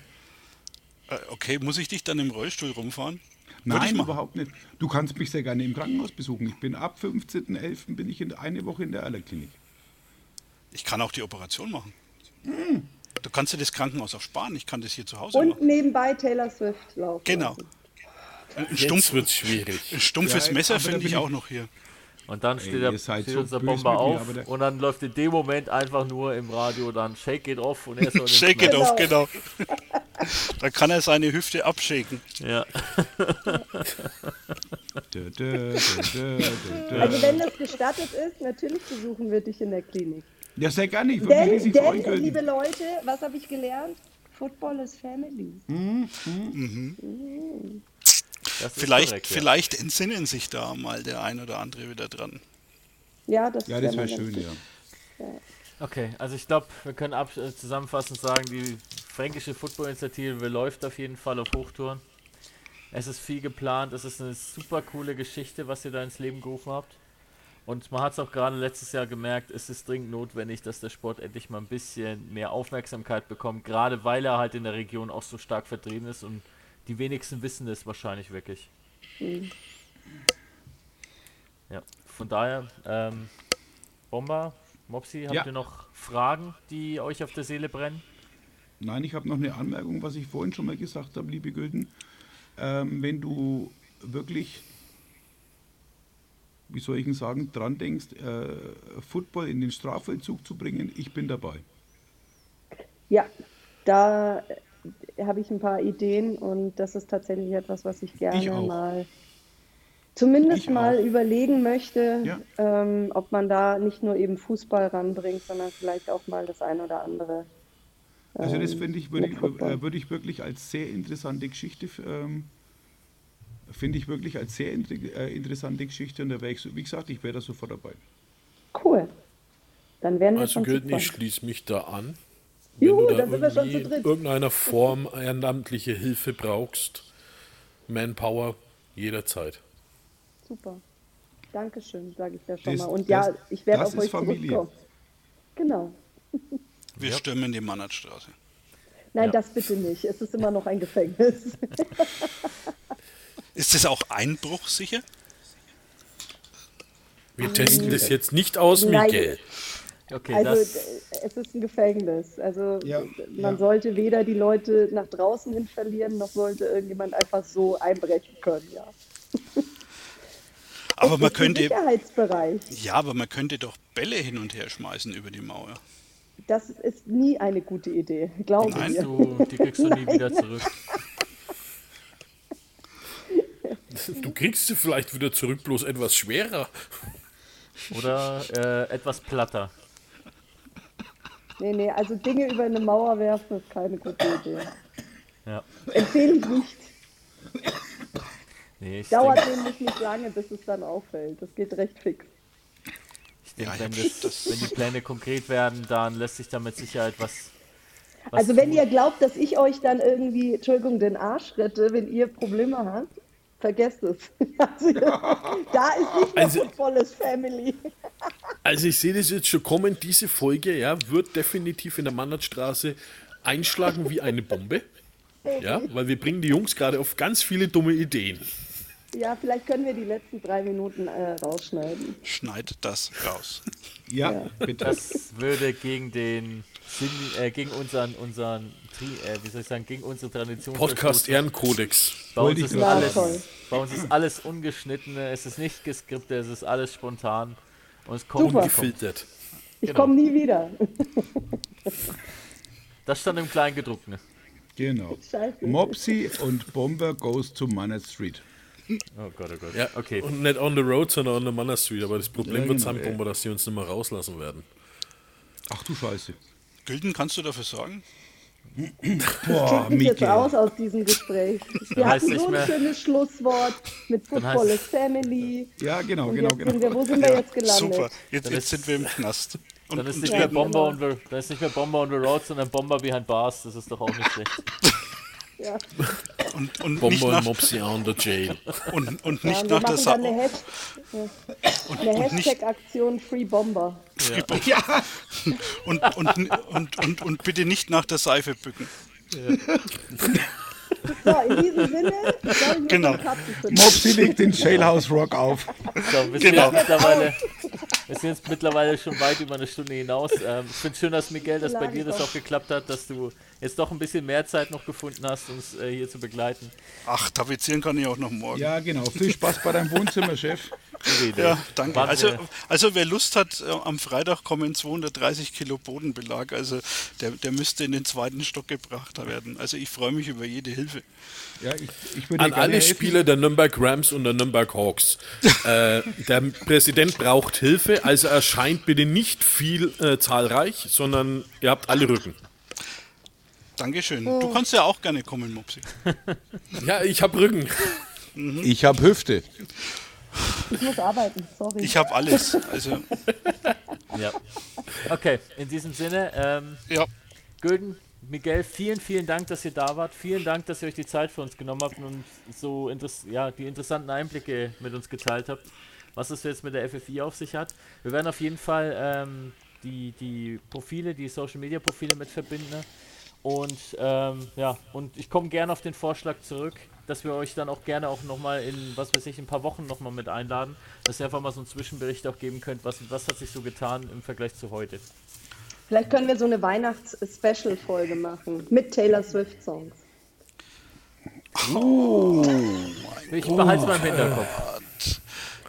Speaker 4: Äh, Okay, muss ich dich dann im Rollstuhl rumfahren?
Speaker 7: Nein, überhaupt nicht. Du kannst mich sehr gerne im Krankenhaus besuchen. Ich bin ab 15.11. bin ich in eine Woche in der Allerklinik.
Speaker 4: Ich kann auch die Operation machen.
Speaker 7: Hm.
Speaker 4: Du kannst dir das Krankenhaus auch sparen. Ich kann das hier zu Hause
Speaker 6: Und
Speaker 4: machen.
Speaker 6: nebenbei Taylor Swift laufen.
Speaker 4: Genau.
Speaker 6: lassen.
Speaker 4: Ein,
Speaker 5: Jetzt
Speaker 4: stumpf,
Speaker 5: wird es schwierig.
Speaker 4: ein stumpfes
Speaker 7: Ja,
Speaker 4: Messer finde ich auch noch hier.
Speaker 3: Und dann steht,
Speaker 7: Ey,
Speaker 3: der, steht
Speaker 7: so
Speaker 3: unser Bomber
Speaker 7: mir,
Speaker 3: auf und dann läuft in dem Moment einfach nur im Radio dann Shake it off und er soll den
Speaker 4: Shake it
Speaker 3: Knall-
Speaker 4: off, genau. da kann er seine Hüfte abschaken.
Speaker 3: Ja.
Speaker 6: Also wenn das gestattet ist, natürlich besuchen wir dich in der Klinik.
Speaker 7: Ja, sehr gerne. Ich würde mich
Speaker 6: Denn, denn liebe. Leute, was habe ich gelernt? Football is family.
Speaker 3: Das ist
Speaker 4: Vielleicht,
Speaker 3: korrekt, ja.
Speaker 4: vielleicht entsinnen sich da mal der ein oder andere wieder dran.
Speaker 6: Ja, das,
Speaker 7: Ja, das
Speaker 6: wär
Speaker 7: wäre schön,
Speaker 6: gut.
Speaker 7: ja.
Speaker 3: Okay, also ich glaube, wir können ab, äh, zusammenfassend sagen, die fränkische Football-Initiative läuft auf jeden Fall auf Hochtouren. Es ist viel geplant, es ist eine super coole Geschichte, was ihr da ins Leben gerufen habt. Und man hat es auch gerade letztes Jahr gemerkt, es ist dringend notwendig, dass der Sport endlich mal ein bisschen mehr Aufmerksamkeit bekommt, gerade weil er halt in der Region auch so stark vertreten ist und die wenigsten wissen es wahrscheinlich wirklich. Ja, von daher, ähm, Bomber, Mopsi, habt
Speaker 7: Ja.
Speaker 3: ihr noch Fragen, die euch auf der Seele brennen?
Speaker 7: Nein, ich habe noch eine Anmerkung, was ich vorhin schon mal gesagt habe, liebe Gülden. Ähm, wenn du wirklich, wie soll ich denn sagen, dran denkst, äh, Football in den Strafvollzug zu bringen, ich bin dabei.
Speaker 6: Ja, da habe ich ein paar Ideen und das ist tatsächlich etwas, was ich gerne
Speaker 7: Ich
Speaker 6: mal zumindest
Speaker 7: Ich
Speaker 6: mal
Speaker 7: auch.
Speaker 6: überlegen möchte,
Speaker 7: Ja.
Speaker 6: ähm, ob man da nicht nur eben Fußball ranbringt, sondern vielleicht auch mal das ein oder andere.
Speaker 7: Also das
Speaker 6: ähm,
Speaker 7: finde ich, würde ich, äh, würde ich wirklich als sehr interessante Geschichte, ähm, finde ich wirklich als sehr inter äh, interessante Geschichte und da wäre ich, so, wie gesagt, ich wäre da sofort dabei.
Speaker 6: Cool. Dann werden wir
Speaker 5: Also Gülden, ich schließe mich da an.
Speaker 6: Juhu,
Speaker 5: Wenn du da
Speaker 6: dann sind wir schon
Speaker 5: irgendwie
Speaker 6: zu
Speaker 5: in
Speaker 6: dritt.
Speaker 5: irgendeiner Form ehrenamtliche Hilfe brauchst, Manpower, jederzeit.
Speaker 6: Super. Dankeschön, sage ich da schon
Speaker 7: Das-
Speaker 6: mal. Und ja,
Speaker 7: das-
Speaker 6: ich werde auf euch
Speaker 7: Familie.
Speaker 6: zurückkommen. Genau.
Speaker 4: Wir stürmen die Mannertstraße.
Speaker 6: Nein,
Speaker 3: Ja.
Speaker 6: das bitte nicht. Es ist immer noch ein Gefängnis.
Speaker 4: Ist das auch einbruchsicher?
Speaker 5: Wir testen das jetzt nicht aus,
Speaker 6: Nein.
Speaker 5: Miguel.
Speaker 3: Okay,
Speaker 6: Also es ist ein Gefängnis. Also
Speaker 7: Ja,
Speaker 6: man
Speaker 7: ja.
Speaker 6: sollte weder die Leute nach draußen hin verlieren, noch sollte irgendjemand einfach so einbrechen können. Ja.
Speaker 4: Aber man
Speaker 6: ist ein
Speaker 4: könnte,
Speaker 6: Sicherheitsbereich.
Speaker 4: ja, aber man könnte doch Bälle hin und her schmeißen über die Mauer.
Speaker 6: Das ist nie eine gute Idee, glaube
Speaker 4: Nein.
Speaker 6: mir.
Speaker 3: du, die kriegst du nie wieder zurück.
Speaker 5: Du kriegst sie vielleicht wieder zurück, bloß etwas schwerer.
Speaker 3: Oder äh, etwas platter.
Speaker 6: Nee, nee, also Dinge über eine Mauer werfen ist keine gute Idee.
Speaker 3: Ja.
Speaker 6: Empfehle ich nicht.
Speaker 3: Nee, ich
Speaker 6: Dauert
Speaker 3: denke,
Speaker 6: nämlich nicht lange, bis es dann auffällt. Das geht recht fix.
Speaker 3: ich denk,
Speaker 4: Ja, ich
Speaker 3: wenn, wenn die Pläne konkret werden, dann lässt sich da mit Sicherheit was. was
Speaker 6: Also wenn
Speaker 3: tun.
Speaker 6: ihr glaubt, dass ich euch dann irgendwie, Entschuldigung, den Arsch rette, wenn ihr Probleme habt, vergesst es. Also, da ist nicht mehr
Speaker 5: Also-
Speaker 6: Football is Family.
Speaker 5: Also ich sehe das jetzt schon kommen, diese Folge ja, wird definitiv in der Mannertstraße einschlagen wie eine Bombe. Ja, weil wir bringen die Jungs gerade auf ganz viele dumme Ideen.
Speaker 6: Ja, vielleicht können wir die letzten drei Minuten äh, rausschneiden.
Speaker 4: Schneid das raus.
Speaker 7: Ja, bitte.
Speaker 3: Das würde gegen den Sinn, äh, gegen unseren, unseren, Tri, äh, wie soll ich sagen, gegen unsere Tradition.
Speaker 5: Podcast. Ehrenkodex.
Speaker 3: Bei uns, ist alles, bei uns ist alles ungeschnitten, es ist nicht geskriptet, es ist alles spontan. Und es kommt,
Speaker 6: Super.
Speaker 3: wie kommt.
Speaker 5: Gefiltert.
Speaker 6: Ich
Speaker 3: Genau.
Speaker 6: komme nie wieder.
Speaker 3: Das stand im Kleingedruckten.
Speaker 7: Genau.
Speaker 6: Scheiße.
Speaker 7: Mopsy und Bomber goes to Manor Street.
Speaker 3: Oh Gott, oh Gott.
Speaker 5: Ja,
Speaker 3: okay.
Speaker 5: Und nicht on the road, sondern on the Manor Street. Aber das Problem
Speaker 7: Ja,
Speaker 5: wird
Speaker 7: genau.
Speaker 5: sein, Bomber, dass die uns nicht mehr rauslassen werden.
Speaker 7: Ach du Scheiße.
Speaker 4: Gülden, kannst du dafür sorgen?
Speaker 7: Boah,
Speaker 6: Sieht jetzt
Speaker 7: Miguel.
Speaker 6: aus aus diesem Gespräch. Wir
Speaker 3: heißt
Speaker 6: hatten so ein
Speaker 3: mehr-
Speaker 6: schönes Schlusswort mit Football
Speaker 3: heißt-
Speaker 6: is Family.
Speaker 7: Ja, genau, genau,
Speaker 6: sind wir,
Speaker 7: genau.
Speaker 6: wo sind wir jetzt gelandet?
Speaker 4: Super, jetzt,
Speaker 3: Dann
Speaker 4: jetzt sind wir im Knast. Und,
Speaker 3: Dann ist
Speaker 4: und
Speaker 3: nicht mehr Bomber on the, dann ist nicht mehr Bomber on the Road, sondern Bomber behind Bars. Das ist doch auch nicht schlecht.
Speaker 6: Ja.
Speaker 4: und, und nicht
Speaker 5: Bomber und
Speaker 4: nach,
Speaker 5: Mopsy under jail.
Speaker 4: und, und
Speaker 6: Ja,
Speaker 4: nicht
Speaker 6: wir
Speaker 4: nach der
Speaker 6: machen
Speaker 4: Sa
Speaker 6: dann eine, Hasht-
Speaker 4: und,
Speaker 6: eine
Speaker 4: und nicht,
Speaker 6: Hashtag-Aktion Free Bomber.
Speaker 7: Ja,
Speaker 4: Und, und, und, und, und bitte nicht nach der Seife bücken.
Speaker 6: So, in diesem Sinne, ich
Speaker 4: Genau.
Speaker 7: Mopsy legt den Jailhouse Rock auf.
Speaker 3: So, wir,
Speaker 4: Genau.
Speaker 3: sind jetzt mittlerweile, wir sind jetzt mittlerweile schon weit über eine Stunde hinaus. Ähm, ich finde es schön, dass Miguel, dass bei dir das auch geklappt hat, dass du jetzt doch ein bisschen mehr Zeit noch gefunden hast, uns äh, hier zu begleiten.
Speaker 4: Ach, tapezieren kann ich auch noch morgen.
Speaker 7: Ja, genau. Viel Spaß bei deinem Wohnzimmerchef.
Speaker 3: Gute Idee.
Speaker 4: Ja, danke. Also, also wer Lust hat, äh, am Freitag kommen 230 Kilo Bodenbelag. Also der, der müsste in den zweiten Stock gebracht werden. Also ich freue mich über jede Hilfe.
Speaker 7: Ja, ich, ich würde
Speaker 5: An alle
Speaker 7: helfen.
Speaker 5: Spieler der Nürnberg Rams und der Nürnberg Hawks. äh, der Präsident braucht Hilfe, also erscheint bitte nicht viel äh, zahlreich, sondern ihr habt alle Rücken.
Speaker 4: Dankeschön.
Speaker 6: Oh.
Speaker 4: Du kannst ja auch gerne kommen, Mopsi.
Speaker 5: Ja, ich habe Rücken.
Speaker 7: Ich habe Hüfte.
Speaker 6: Ich muss arbeiten, sorry.
Speaker 4: Ich habe alles. Also
Speaker 3: Ja. Okay, in diesem Sinne, ähm,
Speaker 4: ja,
Speaker 3: Gülden, Miguel, vielen, vielen Dank, dass ihr da wart. Vielen Dank, dass ihr euch die Zeit für uns genommen habt und so interess ja, die interessanten Einblicke mit uns geteilt habt, was es jetzt mit der FFI auf sich hat. Wir werden auf jeden Fall ähm, die, die Profile, die Social Media Profile mit verbinden. Und ähm, ja, und ich komme gerne auf den Vorschlag zurück, dass wir euch dann auch gerne auch nochmal in, was weiß ich, ein paar Wochen nochmal mit einladen, dass ihr einfach mal so einen Zwischenbericht auch geben könnt, was, was hat sich so getan im Vergleich zu heute.
Speaker 6: Vielleicht können wir so eine Weihnachts-Special-Folge machen mit Taylor Swift-Songs.
Speaker 3: Ich behalte es mal im Hinterkopf.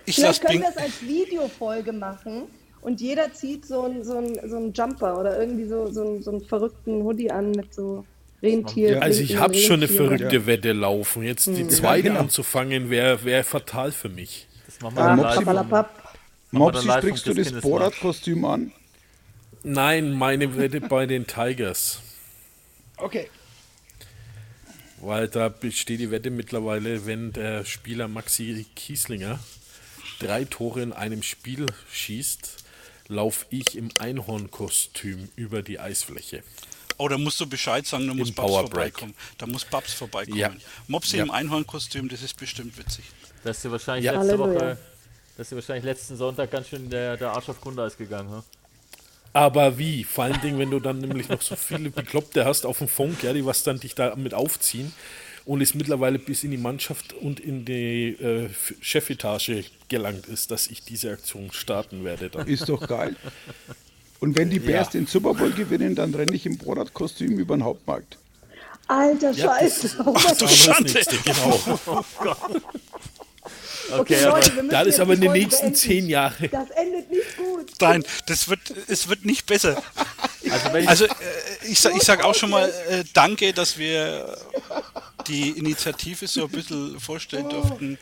Speaker 4: ich lasse
Speaker 6: Vielleicht können wir es als Videofolge machen und jeder zieht so einen so ein, so ein Jumper oder irgendwie so, so, einen, so einen verrückten Hoodie an mit so Rentier.
Speaker 5: Also ich habe schon eine verrückte Wette laufen. Jetzt die zweite
Speaker 7: genau.
Speaker 5: anzufangen, wäre wär fatal für mich.
Speaker 3: Das machen wir
Speaker 6: Ah,
Speaker 3: dann
Speaker 7: Mopsi-
Speaker 3: live.
Speaker 7: Mopsi,
Speaker 3: live
Speaker 7: sprichst du das Borat-Kostüm an?
Speaker 5: Nein, meine Wette bei den Tigers.
Speaker 7: Okay.
Speaker 5: Weil da besteht die Wette mittlerweile, wenn der Spieler Maxi Kieslinger drei Tore in einem Spiel schießt, laufe ich im Einhornkostüm über die Eisfläche.
Speaker 4: Oh, da musst du Bescheid sagen, da muss Babs vorbeikommen. Da muss Babs vorbeikommen.
Speaker 5: Ja.
Speaker 4: Mopsi
Speaker 5: Ja.
Speaker 4: im Einhornkostüm, das ist bestimmt witzig.
Speaker 3: Dass ihr wahrscheinlich
Speaker 5: Ja.
Speaker 3: letzte
Speaker 6: Halleluja.
Speaker 3: Woche, dass ihr wahrscheinlich letzten Sonntag ganz schön der, der Arsch auf Grundeis gegangen, ha?
Speaker 5: Aber wie? Vor allen Dingen, wenn du dann nämlich noch so viele Bekloppte hast auf dem Funk, ja, die was dann dich da mit aufziehen und es mittlerweile bis in die Mannschaft und in die äh, Chefetage gelangt ist, dass ich diese Aktion starten werde dann.
Speaker 7: Ist doch geil. Und wenn die Bears
Speaker 5: Ja.
Speaker 7: den Super Bowl gewinnen, dann renne ich im Borat-Kostüm über den Hauptmarkt.
Speaker 6: Alter
Speaker 5: Ja, das-
Speaker 6: Scheiße.
Speaker 4: Ach du
Speaker 5: das
Speaker 4: Schande.
Speaker 5: nächste, genau.
Speaker 3: Okay, aber
Speaker 6: Leute, wir müssen
Speaker 5: Das ist aber in den nächsten
Speaker 6: beenden.
Speaker 5: zehn Jahren.
Speaker 6: Das endet nicht gut.
Speaker 4: Nein, das wird, es wird nicht besser.
Speaker 3: also wenn ich,
Speaker 4: Also äh, ich, ich sage auch schon mal äh, danke, dass wir die Initiative so ein bisschen vorstellen durften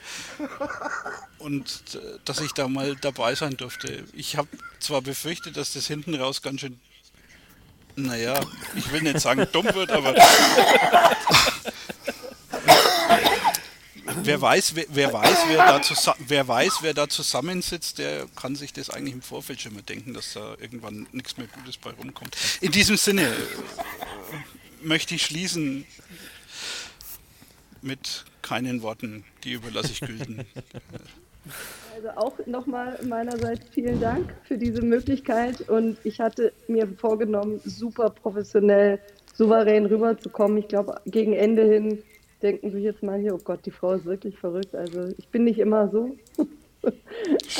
Speaker 4: und äh, dass ich da mal dabei sein durfte. Ich habe zwar befürchtet, dass das hinten raus ganz schön, naja, ich will nicht sagen dumm wird, aber wer weiß, wer, wer weiß, wer da, wer weiß, wer da zusammensitzt, der kann sich das eigentlich im Vorfeld schon mal denken, dass da irgendwann nichts mehr Gutes bei rumkommt. In diesem Sinne äh, möchte ich schließen mit keinen Worten, die überlasse ich Gülden.
Speaker 6: Also auch nochmal meinerseits vielen Dank für diese Möglichkeit und ich hatte mir vorgenommen, super professionell, souverän rüberzukommen. Ich glaube, gegen Ende hin denken sich jetzt manche, oh Gott, die Frau ist wirklich verrückt. Also ich bin nicht immer so.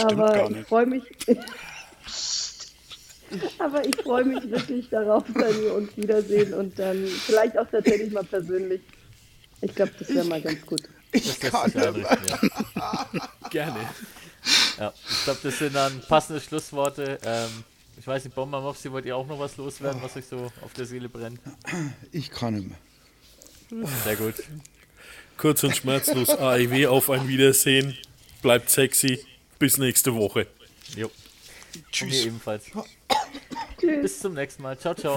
Speaker 6: Aber ich freue mich. Aber ich freue mich wirklich darauf, wenn wir uns wiedersehen und dann vielleicht auch tatsächlich mal persönlich. Ich glaube, das wäre mal ganz gut.
Speaker 3: das lässt sich einrichten, ja.
Speaker 5: Gerne.
Speaker 3: ja. Ich glaube, das sind dann passende Schlussworte. Ähm, ich weiß nicht, Bomber Mopsi, wollt ihr auch noch was loswerden, was euch so auf der Seele brennt?
Speaker 7: Ich kann nicht mehr.
Speaker 3: Sehr gut.
Speaker 5: Kurz und schmerzlos AIW auf ein Wiedersehen. Bleibt sexy. Bis nächste Woche.
Speaker 3: Jo. Von mir
Speaker 4: Tschüss.
Speaker 3: ebenfalls.
Speaker 6: Tschüss.
Speaker 3: Bis zum nächsten Mal. Ciao, ciao.